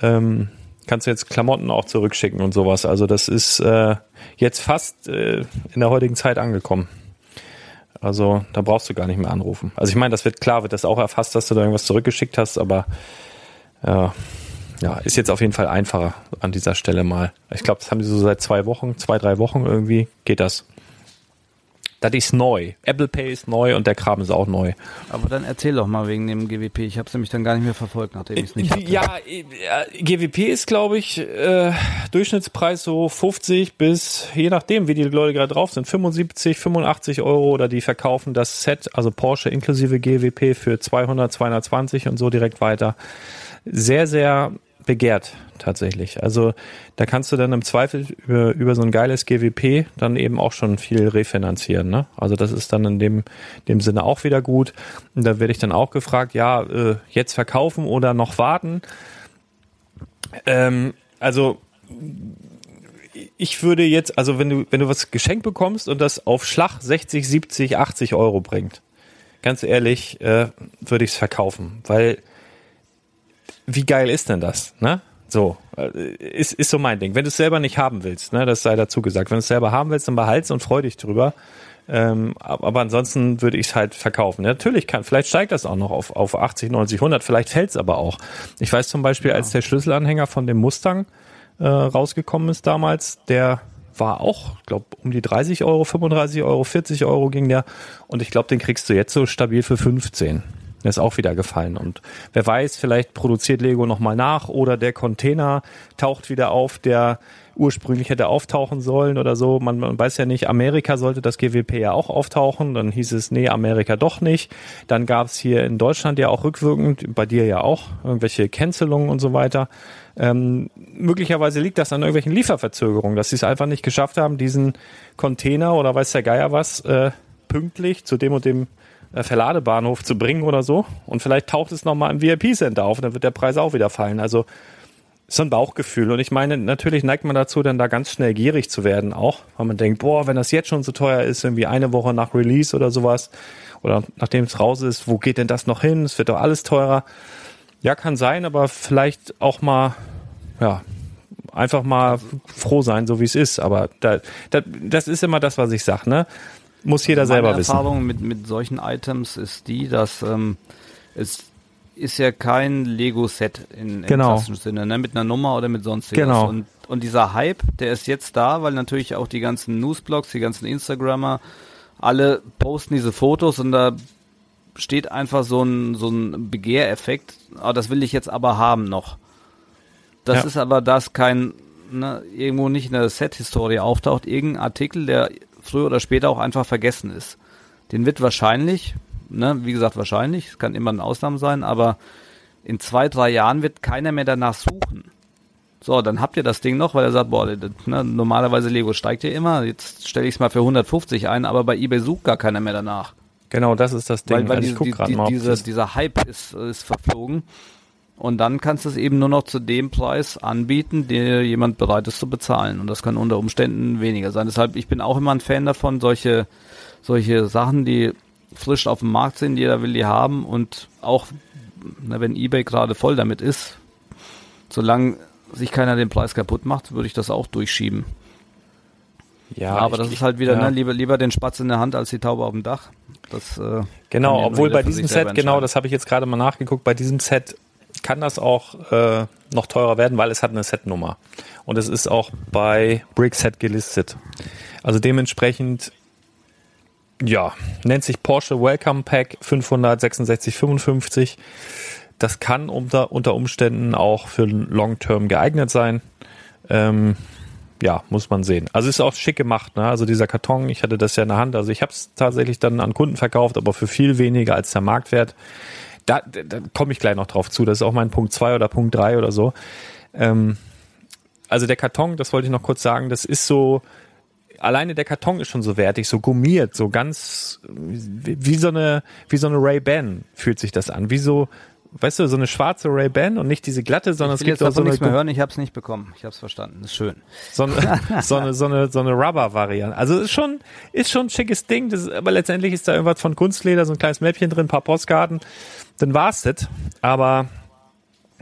Ähm, kannst du jetzt Klamotten auch zurückschicken und sowas. Also das ist äh, jetzt fast äh, in der heutigen Zeit angekommen. Also da brauchst du gar nicht mehr anrufen. Also ich meine, das wird klar, wird das auch erfasst, dass du da irgendwas zurückgeschickt hast, aber äh, ja, ist jetzt auf jeden Fall einfacher an dieser Stelle mal. Ich glaube, das haben sie so seit zwei Wochen, zwei, drei Wochen irgendwie, geht das. Das ist neu. Apple Pay ist neu und der Kram ist auch neu. Aber dann erzähl doch mal wegen dem GWP. Ich habe es nämlich dann gar nicht mehr verfolgt, nachdem ich es nicht hatte. Ja, GWP ist, glaube ich, äh, Durchschnittspreis so 50 bis, je nachdem, wie die Leute gerade drauf sind, 75, 85 Euro oder die verkaufen das Set, also Porsche inklusive GWP für 200, 220 und so direkt weiter. Sehr, sehr begehrt tatsächlich. Also da kannst du dann im Zweifel über, über so ein geiles GWP dann eben auch schon viel refinanzieren. Ne? Also das ist dann in dem, dem Sinne auch wieder gut. Und da werde ich dann auch gefragt, ja, äh, jetzt verkaufen oder noch warten. Ähm, also ich würde jetzt, also wenn du, wenn du was geschenkt bekommst und das auf Schlag 60, 70, 80 Euro bringt, ganz ehrlich, äh, würde ich es verkaufen, weil wie geil ist denn das? Ne? So, äh, ist, ist so mein Ding. Wenn du es selber nicht haben willst, ne, das sei dazu gesagt. Wenn du es selber haben willst, dann behalt's und freu dich drüber. Ähm, aber ansonsten würde ich es halt verkaufen. Ja, natürlich kann, vielleicht steigt das auch noch auf, auf 80, 90, 100, vielleicht fällt's aber auch. Ich weiß zum Beispiel, ja. als der Schlüsselanhänger von dem Mustang äh, rausgekommen ist damals, der war auch, glaube um die 30 Euro, 35 Euro, 40 Euro ging der. Und ich glaube, den kriegst du jetzt so stabil für 15. Ist auch wieder gefallen. Und wer weiß, vielleicht produziert Lego nochmal nach oder der Container taucht wieder auf, der ursprünglich hätte auftauchen sollen oder so. Man, man weiß ja nicht, Amerika sollte das GWP ja auch auftauchen. Dann hieß es, nee, Amerika doch nicht. Dann gab es hier in Deutschland ja auch rückwirkend, bei dir ja auch, irgendwelche Cancelungen und so weiter. Ähm, möglicherweise liegt das an irgendwelchen Lieferverzögerungen, dass sie es einfach nicht geschafft haben, diesen Container oder weiß der Geier was äh, pünktlich zu dem und dem Verladebahnhof zu bringen oder so. Und vielleicht taucht es nochmal im VIP-Center auf und dann wird der Preis auch wieder fallen. Also so ein Bauchgefühl. Und ich meine, natürlich neigt man dazu, dann da ganz schnell gierig zu werden auch, weil man denkt, boah, wenn das jetzt schon so teuer ist, irgendwie eine Woche nach Release oder sowas, oder nachdem es raus ist, wo geht denn das noch hin? Es wird doch alles teurer. Ja, kann sein, aber vielleicht auch mal, ja, einfach mal froh sein, so wie es ist. Aber da, da, das ist immer das, was ich sage, ne? Muss jeder Meine selber Erfahrung wissen. Erfahrung mit, mit solchen Items ist die, dass ähm, es ist ja kein Lego-Set in, im Genau. klassischen Sinne, ne? mit einer Nummer oder mit sonstiges. Genau. Und, und dieser Hype, der ist jetzt da, weil natürlich auch die ganzen Newsblogs, die ganzen Instagrammer, alle posten diese Fotos und da steht einfach so ein, so ein Begehreffekt, ah, das will ich jetzt aber haben noch. Das Ja. ist aber das kein, ne, irgendwo nicht in der Set-Historie auftaucht, irgendein Artikel, der früher oder später auch einfach vergessen ist. Den wird wahrscheinlich, ne, wie gesagt, wahrscheinlich, es kann immer eine Ausnahme sein, aber in zwei, drei Jahren wird keiner mehr danach suchen. So, dann habt ihr das Ding noch, weil er sagt, boah, ne, normalerweise Lego steigt ja immer, jetzt stelle ich es mal für 150 ein, aber bei eBay sucht gar keiner mehr danach. Genau, das ist das Ding. Weil, weil Also die, ich guck die, die, diese, das- dieser Hype ist, ist verflogen. Und dann kannst du es eben nur noch zu dem Preis anbieten, der jemand bereit ist zu bezahlen. Und das kann unter Umständen weniger sein. Deshalb, ich bin auch immer ein Fan davon, solche, solche Sachen, die frisch auf dem Markt sind, jeder will die haben und auch, na, wenn eBay gerade voll damit ist, solange sich keiner den Preis kaputt macht, würde ich das auch durchschieben. ja, aber ich- das ist halt wieder, ja. ne, lieber, lieber den Spatz in der Hand als die Taube auf dem Dach. Das, äh, Genau, ja obwohl bei diesem Set, genau, das habe ich jetzt gerade mal nachgeguckt, bei diesem Set kann das auch äh, noch teurer werden, weil es hat eine Setnummer. Und es ist auch bei Brickset gelistet. Also dementsprechend, ja, nennt sich Porsche Welcome Pack 566,55. Das kann unter, unter Umständen auch für Long Term geeignet sein. Ähm, ja, muss man sehen. Also ist auch schick gemacht, ne? Also dieser Karton, ich hatte das ja in der Hand. Also ich habe es tatsächlich dann an Kunden verkauft, aber für viel weniger als der Marktwert. Da, da, komme ich gleich noch drauf zu. Das ist auch mein Punkt zwei oder Punkt drei oder so. Ähm, also der Karton, das wollte ich noch kurz sagen, das ist so, alleine der Karton ist schon so wertig, so gummiert, so ganz wie, wie so eine, wie so eine Ray-Ban fühlt sich das an. Wie so, weißt du, so eine schwarze Ray-Ban und nicht diese glatte, sondern es gibt jetzt auch so eine, nichts mehr hören, ich habe es nicht bekommen. Ich habe es verstanden. Ist schön. so eine, so eine, so eine, so eine Rubber-Variante. Also ist schon, ist schon ein schickes Ding, das ist, aber letztendlich ist da irgendwas von Kunstleder, so ein kleines Mäppchen drin, ein paar Postkarten, dann war's das. Aber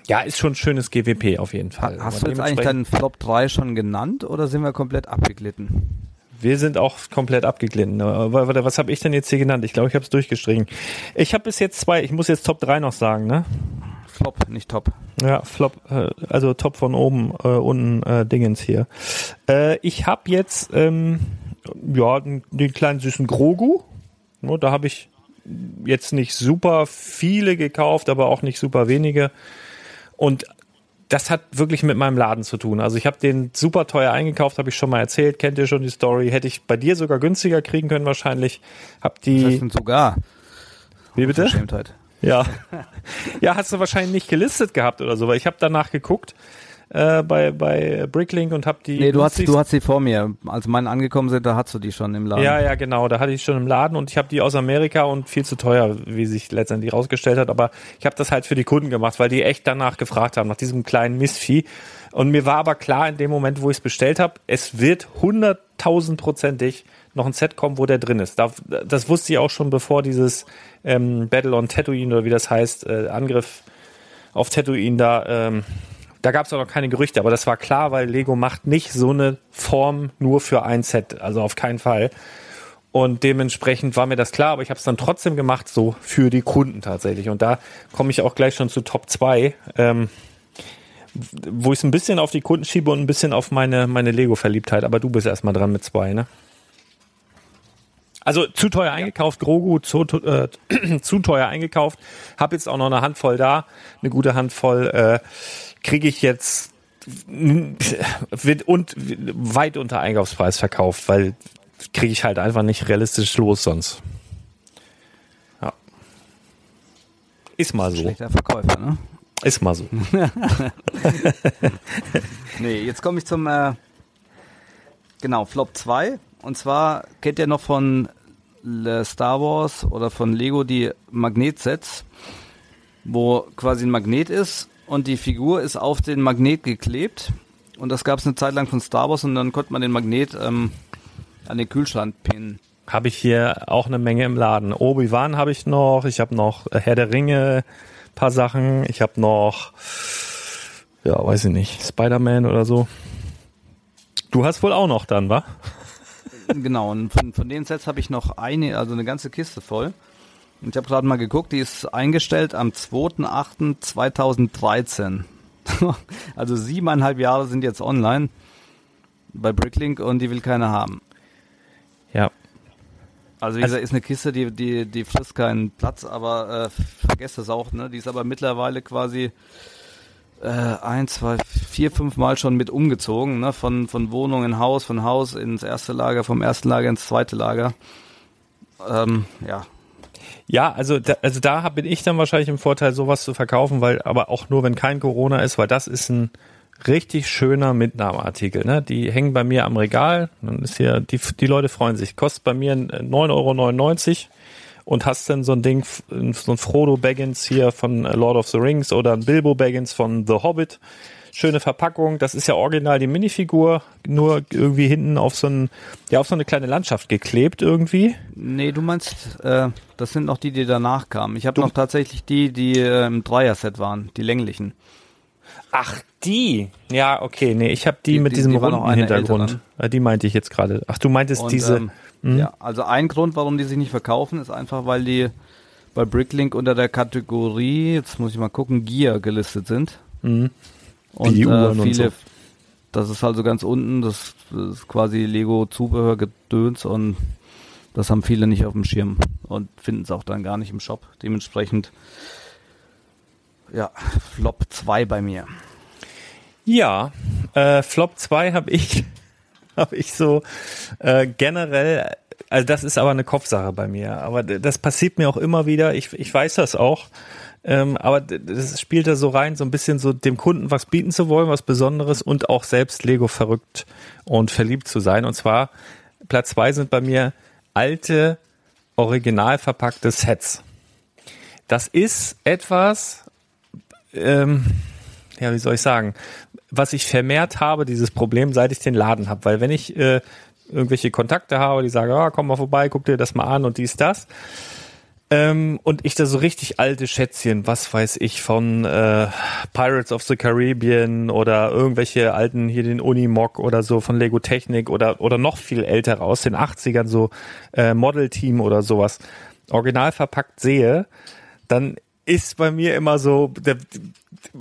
ja, ist schon ein schönes GWP auf jeden Fall. Hast Aber du jetzt eigentlich deinen Flop 3 schon genannt oder sind wir komplett abgeglitten? Wir sind auch komplett abgeglitten. Warte, Was habe ich denn jetzt hier genannt? Ich glaube, ich habe es durchgestrichen. Ich habe bis jetzt zwei, ich muss jetzt Top 3 noch sagen, ne? Flop, nicht top. Ja, Flop, äh, also Top von oben, äh, unten äh, Dingens hier. Äh, ich habe jetzt ähm, ja den, den kleinen süßen Grogu. No, da habe ich jetzt nicht super viele gekauft, aber auch nicht super wenige. Und das hat wirklich mit meinem Laden zu tun. Also ich habe den super teuer eingekauft, habe ich schon mal erzählt, kennt ihr schon die Story. Hätte ich bei dir sogar günstiger kriegen können wahrscheinlich. Hab Das die, sind sogar wie bitte? Verschämtheit. Ja. ja, hast du wahrscheinlich nicht gelistet gehabt oder so, weil ich habe danach geguckt äh, bei, bei Bricklink und habe die. Nee, du hast, du hast sie vor mir. Als meine angekommen sind, da hast du die schon im Laden. Ja, ja, genau. Da hatte ich schon im Laden und ich habe die aus Amerika und viel zu teuer, wie sich letztendlich rausgestellt hat. Aber ich habe das halt für die Kunden gemacht, weil die echt danach gefragt haben, nach diesem kleinen Mistvieh. Und mir war aber klar in dem Moment, wo ich es bestellt habe, es wird hunderttausendprozentig noch ein Set kommen, wo der drin ist. Da, das wusste ich auch schon, bevor dieses ähm, Battle on Tatooine oder wie das heißt, äh, Angriff auf Tatooine da, ähm, da gab es auch noch keine Gerüchte, aber das war klar, weil Lego macht nicht so eine Form nur für ein Set, also auf keinen Fall. Und dementsprechend war mir das klar, aber ich habe es dann trotzdem gemacht, so für die Kunden tatsächlich. Und da komme ich auch gleich schon zu Top 2. Ähm, wo ich es ein bisschen auf die Kunden schiebe und ein bisschen auf meine, meine Lego-Verliebtheit. Aber du bist erstmal dran mit zwei, ne? Also zu teuer eingekauft, Grogu, zu, äh, zu teuer eingekauft. Hab jetzt auch noch eine Handvoll da, eine gute Handvoll. Äh, Kriege ich jetzt wird und weit unter Einkaufspreis verkauft, weil kriege ich halt einfach nicht realistisch los sonst. Ja. Ist mal so. Schlechter Verkäufer, ne? Ist mal so. nee, jetzt komme ich zum äh, genau, Flop 2. Und zwar kennt ihr noch von Star Wars oder von Lego die Magnetsets, wo quasi ein Magnet ist und die Figur ist auf den Magnet geklebt. Und das gab es eine Zeit lang von Star Wars und dann konnte man den Magnet ähm, an den Kühlschrank pinnen. Habe ich hier auch eine Menge im Laden. Obi-Wan habe ich noch, ich habe noch Herr der Ringe, paar Sachen, ich habe noch, ja, weiß ich nicht, Spider-Man oder so. Du hast wohl auch noch dann, wa? Genau, und von, von den Sets habe ich noch eine, also eine ganze Kiste voll. Und ich habe gerade mal geguckt, die ist eingestellt am 2.8.2013. also siebeneinhalb Jahre sind jetzt online bei Bricklink und die will keiner haben. Ja. Also wie also, gesagt, ist eine Kiste, die, die, die frisst keinen Platz, aber äh, vergesst das auch, ne? Die ist aber mittlerweile quasi äh, ein, zwei, vier, fünf Mal schon mit umgezogen, ne? Von, von Wohnung in Haus, von Haus ins erste Lager, vom ersten Lager ins zweite Lager. Ähm, ja, ja, also da, also da bin ich dann wahrscheinlich im Vorteil, sowas zu verkaufen, weil aber auch nur, wenn kein Corona ist, weil das ist ein richtig schöner Mitnahmeartikel. Ne? Die hängen bei mir am Regal. Dann ist hier, die, die Leute freuen sich. Kostet bei mir 9,99 Euro und hast dann so ein Ding, so ein Frodo Baggins hier von Lord of the Rings oder ein Bilbo Baggins von The Hobbit schöne Verpackung. Das ist ja original die Minifigur, nur irgendwie hinten auf so ein, ja, auf so eine kleine Landschaft geklebt irgendwie. Nee, du meinst, äh, das sind noch die, die danach kamen. Ich habe noch tatsächlich die, die äh, im Dreier-Set waren, die länglichen. Ach, die? Ja, okay, nee, ich habe die, die, mit die, diesem die runden Hintergrund. Älteren. Die meinte ich jetzt gerade. Ach, du meintest Und, diese. Ähm, hm? Ja, also ein Grund, warum die sich nicht verkaufen, ist einfach, weil die bei Bricklink unter der Kategorie, jetzt muss ich mal gucken, Gear gelistet sind. Mhm. Und äh, viele, und so. das ist also ganz unten, das, das ist quasi Lego-Zubehör gedöns und das haben viele nicht auf dem Schirm und finden es auch dann gar nicht im Shop. Dementsprechend, ja, Flop 2 bei mir. Ja, äh, Flop 2 habe ich, habe ich so äh, generell, also das ist aber eine Kopfsache bei mir, aber das passiert mir auch immer wieder, ich, ich weiß das auch, ähm, aber das spielt da so rein, so ein bisschen so dem Kunden was bieten zu wollen, was Besonderes und auch selbst Lego verrückt und verliebt zu sein. Und zwar Platz zwei sind bei mir alte, original verpackte Sets. Das ist etwas, ähm, ja, wie soll ich sagen, was ich vermehrt habe, dieses Problem, seit ich den Laden habe. Weil wenn ich äh, irgendwelche Kontakte habe, die sagen, ah, komm mal vorbei, guck dir das mal an und dies, das, ähm, und ich da so richtig alte Schätzchen, was weiß ich, von äh, Pirates of the Caribbean oder irgendwelche alten, hier den Unimog oder so von Lego Technik oder, oder noch viel ältere aus den 80ern, so äh, Model Team oder sowas, original verpackt sehe, dann ist bei mir immer so,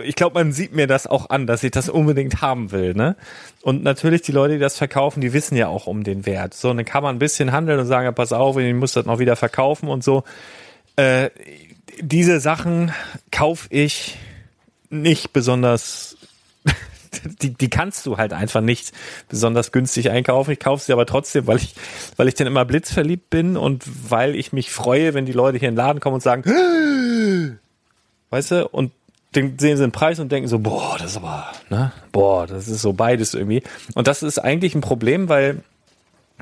ich glaube, man sieht mir das auch an, dass ich das unbedingt haben will, ne? Und natürlich die Leute, die das verkaufen, die wissen ja auch um den Wert. So, dann kann man ein bisschen handeln und sagen, ja, pass auf, ich muss das noch wieder verkaufen und so. Äh, diese Sachen kaufe ich nicht besonders die, die kannst du halt einfach nicht besonders günstig einkaufen. Ich kaufe sie aber trotzdem, weil ich, weil ich dann immer blitzverliebt bin und weil ich mich freue, wenn die Leute hier in den Laden kommen und sagen, weißt du, und dann sehen sie den Preis und denken so, boah, das ist aber, ne, boah, das ist so beides irgendwie. Und das ist eigentlich ein Problem, weil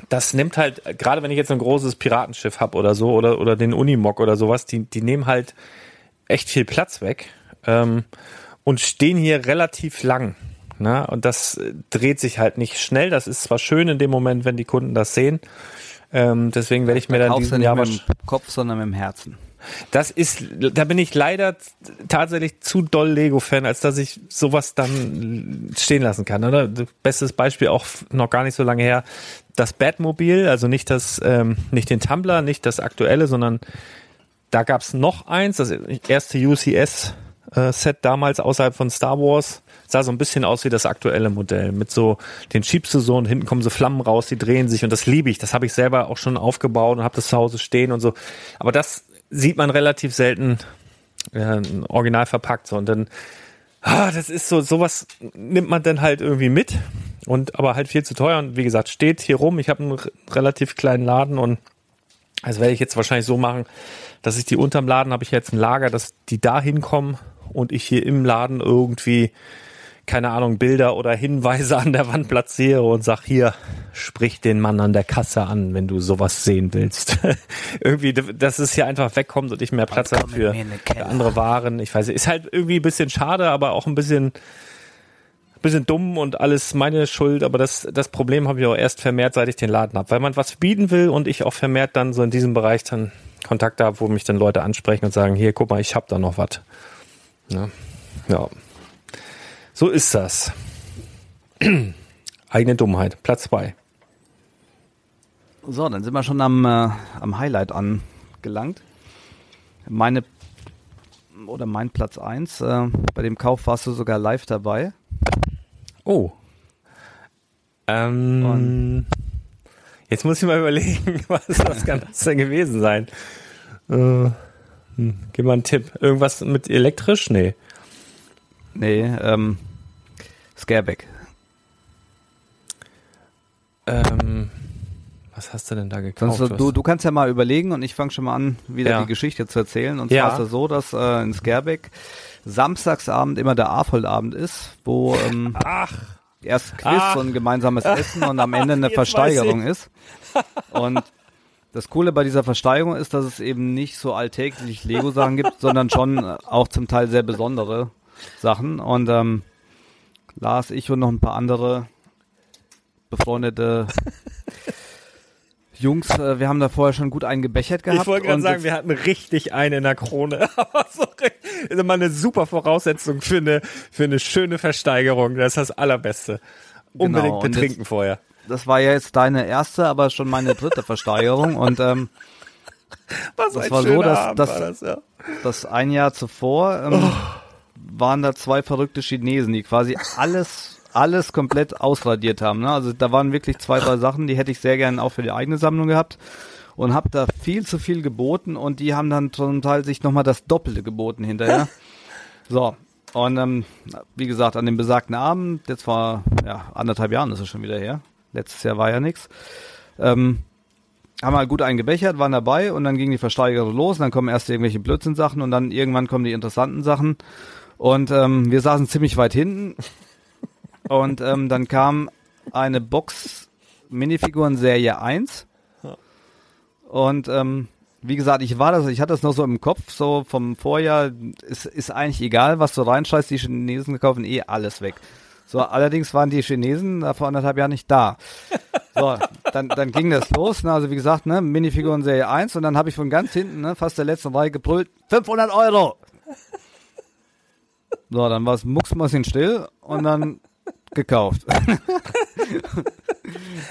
das nimmt halt, gerade wenn ich jetzt ein großes Piratenschiff habe oder so, oder, oder den Unimog oder sowas, die, die nehmen halt echt viel Platz weg ähm, und stehen hier relativ lang. Ne? Und das dreht sich halt nicht schnell. Das ist zwar schön in dem Moment, wenn die Kunden das sehen. Ähm, deswegen werde ich mir dann diesen Jahr mit dem Kopf, sondern mit dem Herzen. Das ist, da bin ich leider tatsächlich zu doll Lego-Fan, als dass ich sowas dann stehen lassen kann. Oder? Bestes Beispiel auch noch gar nicht so lange her. Das Batmobil, also nicht das, ähm, nicht den Tumblr, nicht das aktuelle, sondern da gab's noch eins, das erste UCS äh, damals außerhalb von Star Wars. Sah so ein bisschen aus wie das aktuelle Modell. Mit so, den schiebst du so und hinten kommen so Flammen raus, die drehen sich und das liebe ich. Das habe ich selber auch schon aufgebaut und habe das zu Hause stehen und so. Aber das sieht man relativ selten äh, original verpackt. So. Und dann, ah, das ist so, sowas nimmt man dann halt irgendwie mit. Und aber halt viel zu teuer. Und wie gesagt, steht hier rum. Ich habe einen relativ kleinen Laden und das werde ich jetzt wahrscheinlich so machen, dass ich die unterm Laden habe ich jetzt ein Lager, dass die da hinkommen und ich hier im Laden irgendwie keine Ahnung, Bilder oder Hinweise an der Wand platziere und sag hier, sprich den Mann an der Kasse an, wenn du sowas sehen willst. irgendwie, dass es hier einfach wegkommt und ich mehr Platz habe für andere Waren. Ich weiß, ist halt irgendwie ein bisschen schade, aber auch ein bisschen, bisschen dumm und alles meine Schuld. Aber das, das Problem habe ich auch erst vermehrt, seit ich den Laden habe. Weil man was bieten will und ich auch vermehrt dann so in diesem Bereich dann Kontakte habe, wo mich dann Leute ansprechen und sagen, hier, guck mal, ich hab da noch was. Ja. ja. So ist das. Eigene Dummheit. Platz zwei. So, dann sind wir schon am, äh, am Highlight angelangt. Meine oder mein Platz 1. Äh, bei dem Kauf warst du sogar live dabei. Oh. Ähm, Und jetzt muss ich mal überlegen, was, was kann das denn gewesen sein? Äh, hm, gib mal einen Tipp. Irgendwas mit elektrisch? Nee. Nee, ähm, Scareback. Ähm, was hast du denn da gekauft? Sonst, du, du kannst ja mal überlegen und ich fange schon mal an, wieder ja. die Geschichte zu erzählen. Und zwar ja. ist es so, dass äh, in Scareback Samstagsabend immer der Afold-Abend ist, wo ähm, Ach. erst Quiz Ach. und gemeinsames Essen und am Ende eine Versteigerung ist. Und das Coole bei dieser Versteigerung ist, dass es eben nicht so alltäglich Lego-Sachen gibt, sondern schon auch zum Teil sehr besondere Sachen. Und ähm, Lars, ich und noch ein paar andere befreundete Jungs, äh, wir haben da vorher schon gut einen gebechert gehabt. Ich wollte gerade sagen, wir hatten richtig einen in der Krone. So, ist immer eine super Voraussetzung für eine, für eine schöne Versteigerung. Das ist das Allerbeste. Unbedingt genau, betrinken jetzt, vorher. Das war ja jetzt deine erste, aber schon meine dritte Versteigerung. Und ähm, Was das war so, dass, dass, war das, ja. dass ein Jahr zuvor ähm, oh waren da zwei verrückte Chinesen, die quasi alles, alles komplett ausradiert haben. Ne? Also da waren wirklich zwei, drei Sachen, die hätte ich sehr gerne auch für die eigene Sammlung gehabt und habe da viel zu viel geboten und die haben dann zum Teil sich nochmal das Doppelte geboten hinterher. so, und ähm, wie gesagt, an dem besagten Abend, jetzt war ja anderthalb Jahren ist es schon wieder her. Letztes Jahr war ja nichts. Ähm, haben halt gut eingebechert, waren dabei und dann ging die Versteigerung los und dann kommen erst irgendwelche Blödsinn-Sachen und dann irgendwann kommen die interessanten Sachen und ähm, wir saßen ziemlich weit hinten. Und ähm, dann kam eine Box Minifiguren Serie 1. Und ähm, wie gesagt, ich war das, ich hatte das noch so im Kopf, so vom Vorjahr, ist, ist eigentlich egal, was du reinscheißt, die Chinesen kaufen eh alles weg. So, allerdings waren die Chinesen da vor anderthalb Jahren nicht da. So, dann, dann ging das los, ne, also wie gesagt, ne, Minifiguren Serie 1 und dann habe ich von ganz hinten, ne, fast der letzten Reihe gebrüllt, 500 Euro! So, dann war es mucksmäuschen still und dann gekauft.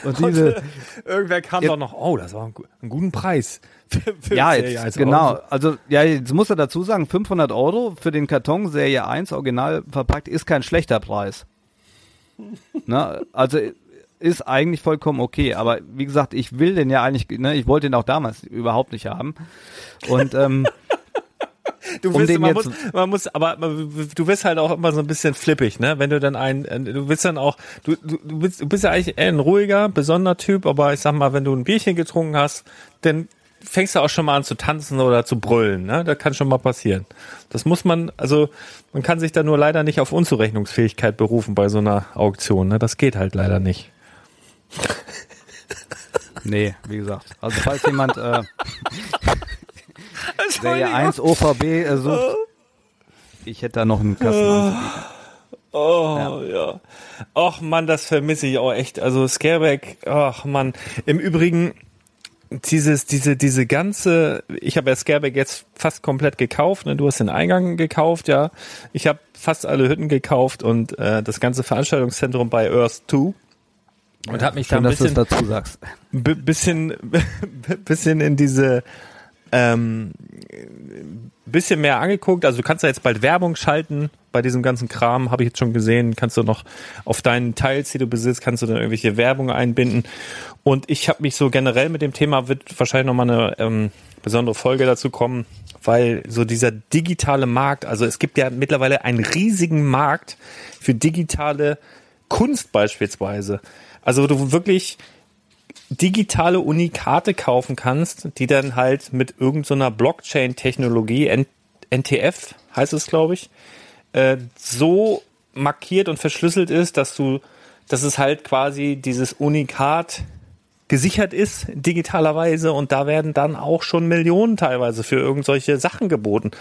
und diese, irgendwer kam doch noch, oh, das war ein, ein guten Preis. Für, für ja, jetzt, jetzt genau. Also, ja, jetzt muss er dazu sagen, 500 Euro für den Karton Serie 1 original verpackt ist kein schlechter Preis. ne? Also, ist eigentlich vollkommen okay, aber wie gesagt, ich will den ja eigentlich, ne, ich wollte den auch damals überhaupt nicht haben. Und ähm, du bist, um man, muss, man muss, aber du bist halt auch immer so ein bisschen flippig, ne? Wenn du dann ein, äh, du bist dann auch, du, du, du bist, du bist ja eigentlich eher ein ruhiger, besonderer Typ, aber ich sag mal, wenn du ein Bierchen getrunken hast, dann fängst du auch schon mal an zu tanzen oder zu brüllen, ne? Das kann schon mal passieren. Das muss man, also man kann sich da nur leider nicht auf Unzurechnungsfähigkeit berufen bei so einer Auktion, ne? Das geht halt leider nicht. Nee, wie gesagt. Also falls jemand äh, Serie 1 OVB sucht. Ich hätte da noch einen Kasten anzubieten. Oh, ja. ja. Och man, das vermisse ich auch echt. Also Scareback, ach man. Im Übrigen, dieses, diese, diese ganze, ich habe ja Scareback jetzt fast komplett gekauft, ne? Du hast den Eingang gekauft, ja. Ich habe fast alle Hütten gekauft und äh, das ganze Veranstaltungszentrum bei Earth 2. Und ja, hat mich schön, da ein bisschen, dazu sagst. bisschen, bisschen in diese ähm, bisschen mehr angeguckt. Also du kannst da jetzt bald Werbung schalten bei diesem ganzen Kram, habe ich jetzt schon gesehen. Kannst du noch auf deinen Teils, die du besitzt, kannst du dann irgendwelche Werbung einbinden. Und ich habe mich so generell mit dem Thema, wird wahrscheinlich nochmal eine ähm, besondere Folge dazu kommen, weil so dieser digitale Markt, also es gibt ja mittlerweile einen riesigen Markt für digitale Kunst beispielsweise. Also du wirklich digitale Unikate kaufen kannst, die dann halt mit irgendeiner so Blockchain-Technologie, NTF heißt es, glaube ich, äh, so markiert und verschlüsselt ist, dass du, dass es halt quasi dieses Unikat gesichert ist, digitalerweise, und da werden dann auch schon Millionen teilweise für irgendwelche Sachen geboten.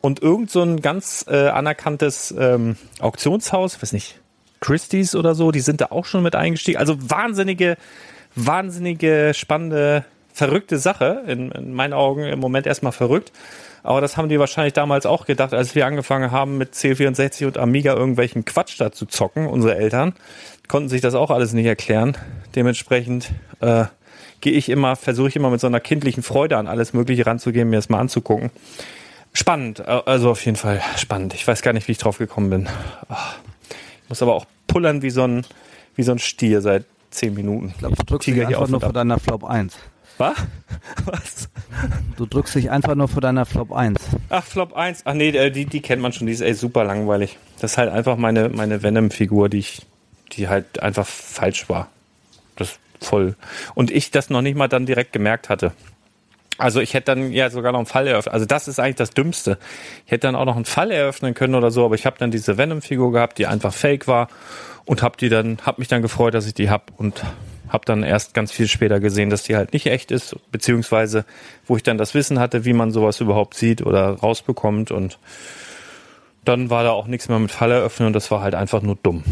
Und irgend so ein ganz äh, anerkanntes ähm, Auktionshaus, weiß nicht, Christie's oder so, die sind da auch schon mit eingestiegen. Also wahnsinnige wahnsinnige, spannende, verrückte Sache. In, in meinen Augen im Moment erstmal verrückt. Aber das haben die wahrscheinlich damals auch gedacht, als wir angefangen haben mit C64 und Amiga irgendwelchen Quatsch da zu zocken, unsere Eltern. Konnten sich das auch alles nicht erklären. Dementsprechend äh, gehe ich immer, versuche ich immer mit so einer kindlichen Freude an alles Mögliche ranzugehen, mir das mal anzugucken. Spannend, äh, also auf jeden Fall spannend. Ich weiß gar nicht, wie ich drauf gekommen bin. Ach, ich muss aber auch pullern wie so ein, wie so ein Stier seit zehn Minuten. Ich glaube, du drückst dich einfach nur vor deiner Flop 1. Was? Was? Du drückst dich einfach nur vor deiner Flop 1. Ach, Flop 1. Ach nee, äh, die, die kennt man schon. Die ist ey super langweilig. Das ist halt einfach meine, meine Venom-Figur, die ich, die halt einfach falsch war. Das ist voll. Und ich das noch nicht mal dann direkt gemerkt hatte. Also ich hätte dann ja sogar noch einen Fall eröffnet. Also das ist eigentlich das Dümmste. Ich hätte dann auch noch einen Fall eröffnen können oder so, aber ich habe dann diese Venom-Figur gehabt, die einfach fake war und habe die dann, habe mich dann gefreut, dass ich die hab und habe dann erst ganz viel später gesehen, dass die halt nicht echt ist, beziehungsweise wo ich dann das Wissen hatte, wie man sowas überhaupt sieht oder rausbekommt und dann war da auch nichts mehr mit Fall eröffnen und das war halt einfach nur dumm.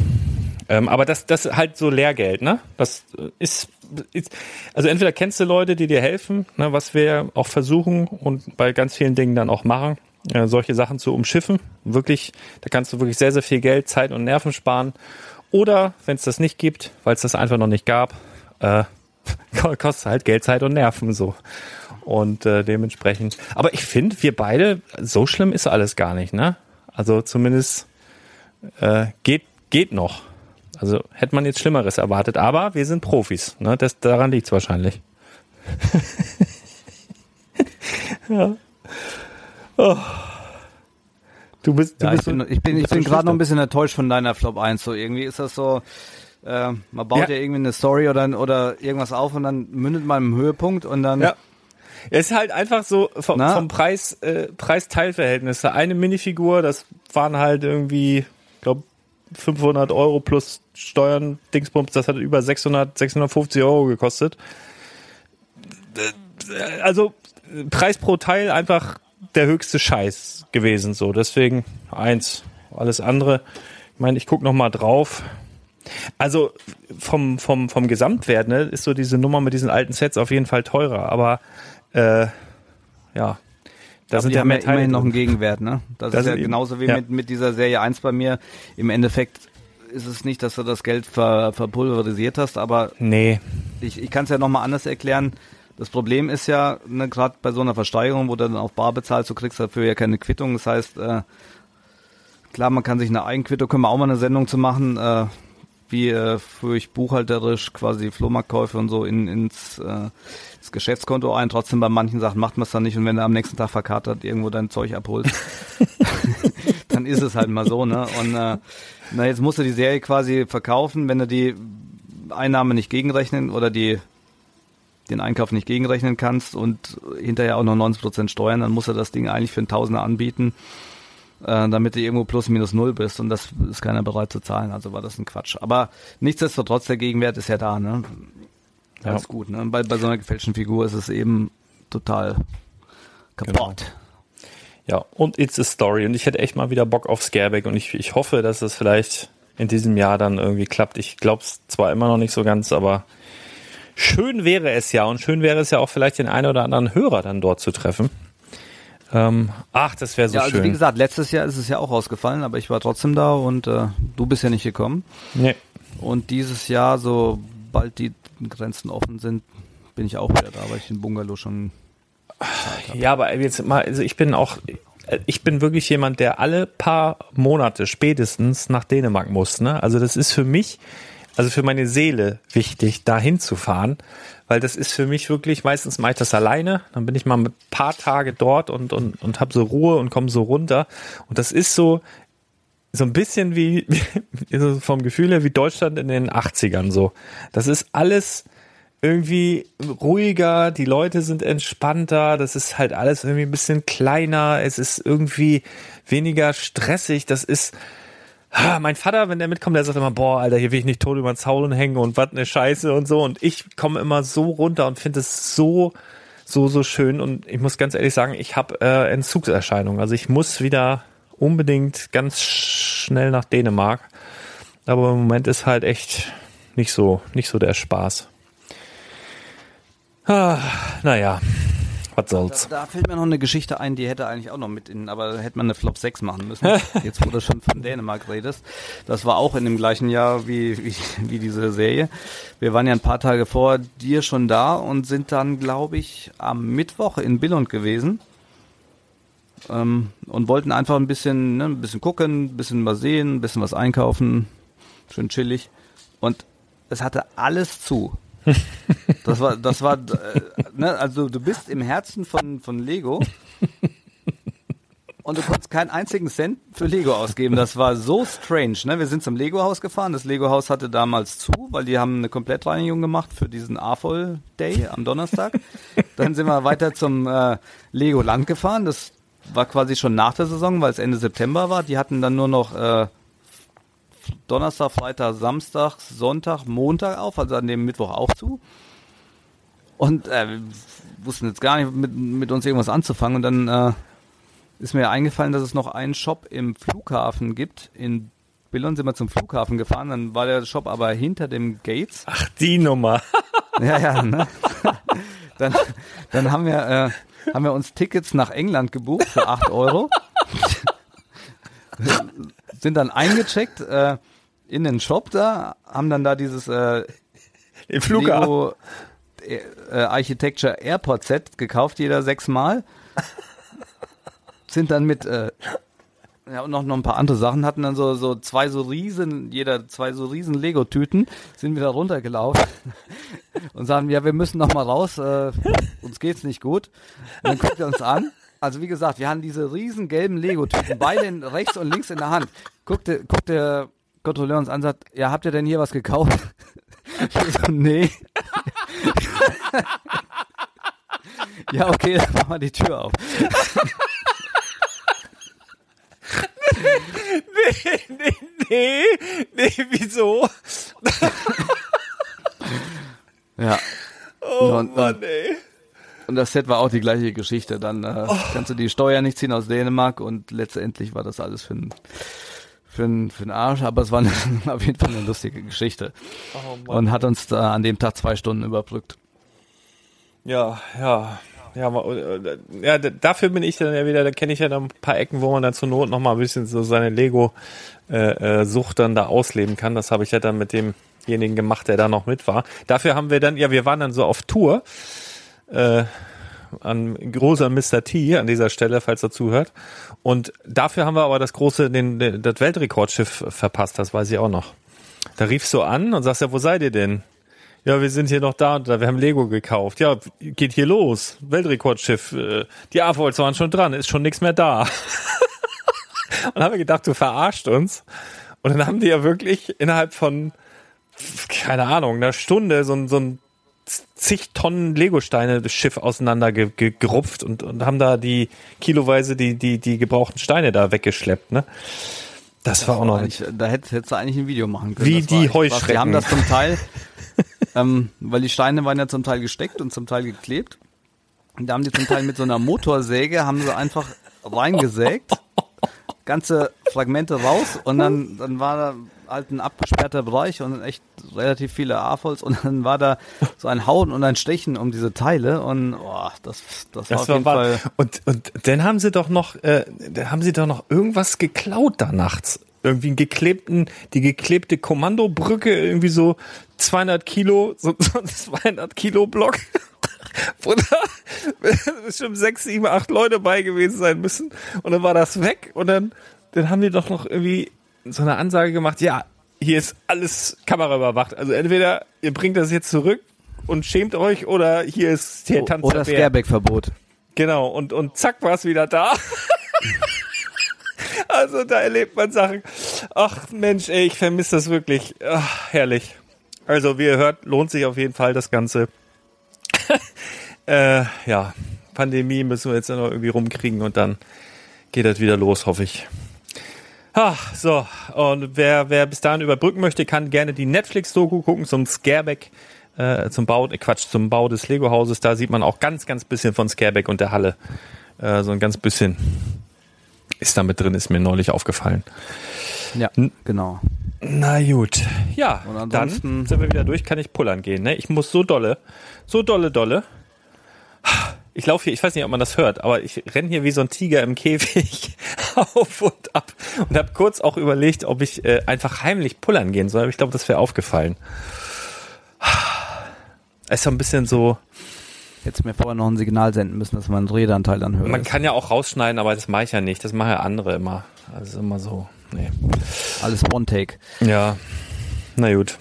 Ähm, aber das, das halt so Lehrgeld, ne? Das ist, ist, also entweder kennst du Leute, die dir helfen, ne, was wir auch versuchen und bei ganz vielen Dingen dann auch machen, äh, solche Sachen zu umschiffen. Wirklich, da kannst du wirklich sehr, sehr viel Geld, Zeit und Nerven sparen oder wenn es das nicht gibt, weil es das einfach noch nicht gab, äh, kostet halt Geld, Zeit und Nerven so. Und äh, dementsprechend. Aber ich finde, wir beide, so schlimm ist alles gar nicht, ne? Also zumindest äh, geht, geht noch. Also hätte man jetzt Schlimmeres erwartet, aber wir sind Profis, ne? Das, daran liegt's wahrscheinlich. ja. Oh. Du bist, du ja, bist ich bin, ich bin, ich bin gerade noch ein bisschen enttäuscht von deiner Flop 1. So irgendwie ist das so, äh, man baut ja. ja irgendwie eine Story oder, oder irgendwas auf und dann mündet man im Höhepunkt und dann. Ja. Es ist halt einfach so vom, vom Preis, äh, Preis-Teil-Verhältnis. Eine Minifigur, das waren halt irgendwie, glaube 500 Euro plus Steuern, Dingsbums, das hat über 600, 650 Euro gekostet. Also Preis pro Teil einfach der höchste Scheiß gewesen. So, deswegen eins. Alles andere. Ich meine, ich gucke noch mal drauf. Also vom, vom, vom Gesamtwert ne, ist so diese Nummer mit diesen alten Sets auf jeden Fall teurer. Aber äh, ja, da sind die haben ja immerhin noch einen Gegenwert. Ne? Das, das ist ja genauso wie ja. Mit, mit dieser Serie 1 bei mir. Im Endeffekt ist es nicht, dass du das Geld ver, verpulverisiert hast, aber nee. ich, ich kann es ja noch mal anders erklären. Das Problem ist ja, ne, gerade bei so einer Versteigerung, wo du dann auf Bar bezahlst, du kriegst dafür ja keine Quittung. Das heißt, äh, klar, man kann sich eine Eigenquittung, können wir auch mal eine Sendung zu machen, äh, wie äh, führe ich buchhalterisch quasi Flohmarktkäufe und so in, ins, äh, ins Geschäftskonto ein. Trotzdem bei manchen Sachen macht man es dann nicht und wenn du am nächsten Tag verkatert irgendwo dein Zeug abholst, dann ist es halt mal so, ne? Und äh, na, jetzt musst du die Serie quasi verkaufen, wenn du die Einnahme nicht gegenrechnen oder die den Einkauf nicht gegenrechnen kannst und hinterher auch noch 90% Steuern, dann musst du das Ding eigentlich für einen Tausender anbieten, äh, damit du irgendwo plus minus null bist und das ist keiner bereit zu zahlen. Also war das ein Quatsch. Aber nichtsdestotrotz, der Gegenwert ist ja da, ne? Alles ja. gut, ne? Bei, bei so einer gefälschten Figur ist es eben total kaputt. Genau. Ja, und It's a Story. Und ich hätte echt mal wieder Bock auf Scareback und ich, ich hoffe, dass es vielleicht in diesem Jahr dann irgendwie klappt. Ich glaube es zwar immer noch nicht so ganz, aber schön wäre es ja und schön wäre es ja auch vielleicht den einen oder anderen Hörer dann dort zu treffen. Ähm, ach, das wäre so ja, also schön. Wie gesagt, letztes Jahr ist es ja auch ausgefallen, aber ich war trotzdem da und äh, du bist ja nicht gekommen. Nee. Und dieses Jahr, sobald die Grenzen offen sind, bin ich auch wieder da, weil ich den Bungalow schon Ja, aber jetzt mal, also ich bin auch, ich bin wirklich jemand, der alle paar Monate spätestens nach Dänemark muss. Ne? Also das ist für mich, also für meine Seele wichtig, da hinzufahren, weil das ist für mich wirklich, meistens mache ich das alleine, dann bin ich mal ein paar Tage dort und, und, und habe so Ruhe und komme so runter. Und das ist so, so ein bisschen wie, vom Gefühl her wie Deutschland in den 80ern so. Das ist alles irgendwie ruhiger, die Leute sind entspannter, das ist halt alles irgendwie ein bisschen kleiner, es ist irgendwie weniger stressig, das ist mein Vater, wenn der mitkommt, der sagt immer, boah, Alter, hier will ich nicht tot über den Zaun hängen und was ne Scheiße und so. Und ich komme immer so runter und finde es so, so, so schön. Und ich muss ganz ehrlich sagen, ich habe äh, Entzugserscheinungen. Also ich muss wieder unbedingt ganz schnell nach Dänemark. Aber im Moment ist halt echt nicht so, nicht so der Spaß. Ah, naja, was soll's. Da, da, fällt mir noch eine Geschichte ein, die hätte eigentlich auch noch mit in, aber da hätte man eine Flop 6 machen müssen. Jetzt, wo du schon von Dänemark redest. Das war auch in dem gleichen Jahr wie, wie, wie diese Serie. Wir waren ja ein paar Tage vor dir schon da und sind dann, glaube ich, am Mittwoch in Billund gewesen. Ähm, und wollten einfach ein bisschen, ne, ein bisschen gucken, ein bisschen was sehen, ein bisschen was einkaufen. Schön chillig. Und es hatte alles zu. Das war, das war, äh, ne, also du bist im Herzen von, von Lego und du konntest keinen einzigen Cent für Lego ausgeben. Das war so strange. Ne? Wir sind zum Lego-Haus gefahren. Das Lego-Haus hatte damals zu, weil die haben eine Komplettreinigung gemacht für diesen AFOL Day am Donnerstag. Dann sind wir weiter zum äh, Lego-Land gefahren. Das war quasi schon nach der Saison, weil es Ende September war. Die hatten dann nur noch äh, Donnerstag, Freitag, Samstag, Sonntag, Montag auf, also an dem Mittwoch auch zu. Und äh, wussten jetzt gar nicht mit, mit uns irgendwas anzufangen. Und dann äh, ist mir eingefallen, dass es noch einen Shop im Flughafen gibt. In Billon sind wir zum Flughafen gefahren, dann war der Shop aber hinter dem Gates. Ach, die Nummer. ja, ja, ne? dann, dann haben wir, äh, haben wir uns Tickets nach England gebucht für 8 Euro sind dann eingecheckt äh, in den Shop da, haben dann da dieses äh, Flughafen. Lego äh, äh, Architecture Airport Set gekauft, jeder sechsmal. sind dann mit äh, ja, und noch, noch ein paar andere Sachen hatten dann so, so zwei so riesen, jeder zwei so riesen Lego-Tüten, sind wieder runtergelaufen und sagen, ja, wir müssen noch mal raus, äh, uns geht's nicht gut. Und dann guckt er uns an also wie gesagt, wir haben diese riesen gelben Lego-Typen, beide rechts und links in der Hand. Guckt, der Kontrolleur uns an und sagt, ja, habt ihr denn hier was gekauft? Ich so, nee. ja, okay, dann machen wir die Tür auf. nee, nee, nee, nee, wieso? ja. Oh und, Mann, ey. Und das Set war auch die gleiche Geschichte. Dann äh, oh. kannst du die Steuer nicht ziehen aus Dänemark und letztendlich war das alles für ein für einen für Arsch, aber es war eine, auf jeden Fall eine lustige Geschichte. Oh und hat uns da an dem Tag zwei Stunden überbrückt. Ja, ja. Ja, äh, ja, dafür bin ich dann ja wieder, da kenne ich ja dann ein paar Ecken, wo man dann zur Not noch mal ein bisschen so seine Lego-Sucht äh, äh, dann da ausleben kann. Das habe ich ja dann mit demjenigen gemacht, der da noch mit war. Dafür haben wir dann, ja, wir waren dann so auf Tour äh, an großer Mr. T an dieser Stelle, falls er zuhört. Und dafür haben wir aber das große, den, den, das Weltrekordschiff verpasst, das weiß ich auch noch. Da riefst du an und sagst ja, wo seid ihr denn? Ja, wir sind hier noch da und da, wir haben Lego gekauft. Ja, geht hier los. Weltrekordschiff. Äh, die AVOLs waren schon dran, ist schon nichts mehr da. und haben wir gedacht, du verarscht uns. Und dann haben die ja wirklich innerhalb von, keine Ahnung, einer Stunde so, so ein zig Tonnen Legosteine das Schiff auseinander ge, ge, gerupft und, und haben da die kiloweise die, die, die gebrauchten Steine da weggeschleppt, ne? Das, das war auch noch nicht. Da hättest, hättest du eigentlich ein Video machen können. Wie die Heuschrecken. Wir haben das zum Teil, ähm, weil die Steine waren ja zum Teil gesteckt und zum Teil geklebt. Und da haben die zum Teil mit so einer Motorsäge, haben sie einfach reingesägt, ganze Fragmente raus und dann, dann war da halt ein abgesperrter Bereich und echt relativ viele AFOLs und dann war da so ein Hauen und ein Stechen um diese Teile und oh, das, das, das war auf jeden war, Fall. Und, und dann haben sie doch noch, äh, haben sie doch noch irgendwas geklaut da nachts. Irgendwie einen geklebten, die geklebte Kommandobrücke, irgendwie so 200 Kilo, so, so ein 200 Kilo Block. Bruder, bestimmt sechs, sieben, acht Leute bei gewesen sein müssen. Und dann war das weg. Und dann, dann haben die doch noch irgendwie so eine Ansage gemacht, ja, hier ist alles kameraüberwacht. Also entweder ihr bringt das jetzt zurück und schämt euch oder hier ist hier Tanz Oder Scareback-Verbot. Genau, und, und zack war es wieder da. also da erlebt man Sachen. Ach Mensch, ey, ich vermisse das wirklich. Ach, herrlich. Also wie ihr hört, lohnt sich auf jeden Fall das Ganze. äh, ja, Pandemie müssen wir jetzt noch irgendwie rumkriegen und dann geht das wieder los, hoffe ich. Ach, so. Und wer, wer bis dahin überbrücken möchte, kann gerne die Netflix-Doku gucken zum Scareback, äh, zum Bau, äh, Quatsch, zum Bau des Lego-Hauses. Da sieht man auch ganz, ganz bisschen von Scareback und der Halle. Äh, so ein ganz bisschen ist da mit drin, ist mir neulich aufgefallen. Ja, genau. Na gut. Ja, dann sind wir wieder durch, kann ich pullern gehen. Ne? Ich muss so dolle, so dolle, dolle. Ich laufe hier, ich weiß nicht, ob man das hört, aber ich renne hier wie so ein Tiger im Käfig auf und ab und habe kurz auch überlegt, ob ich äh, einfach heimlich pullern gehen soll. Aber ich glaube, das wäre aufgefallen. Es ist so ein bisschen so. Jetzt mir vorher noch ein Signal senden müssen, dass man einen Redeanteil dann hört. Man kann ja auch rausschneiden, aber das mache ich ja nicht. Das machen ja andere immer. Also immer so. Nee. Alles One-Take. Ja. Na gut.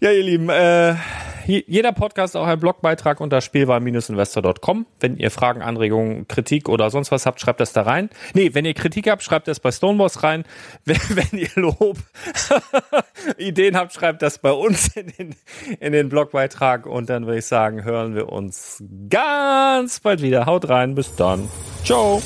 Ja, ihr Lieben, äh, jeder Podcast auch ein Blogbeitrag unter spielwahl-investor.com. Wenn ihr Fragen, Anregungen, Kritik oder sonst was habt, schreibt das da rein. Nee, wenn ihr Kritik habt, schreibt das bei Stoneboss rein. Wenn, wenn ihr Lob, Ideen habt, schreibt das bei uns in den, in den Blogbeitrag. Und dann würde ich sagen, hören wir uns ganz bald wieder. Haut rein, bis dann. Ciao.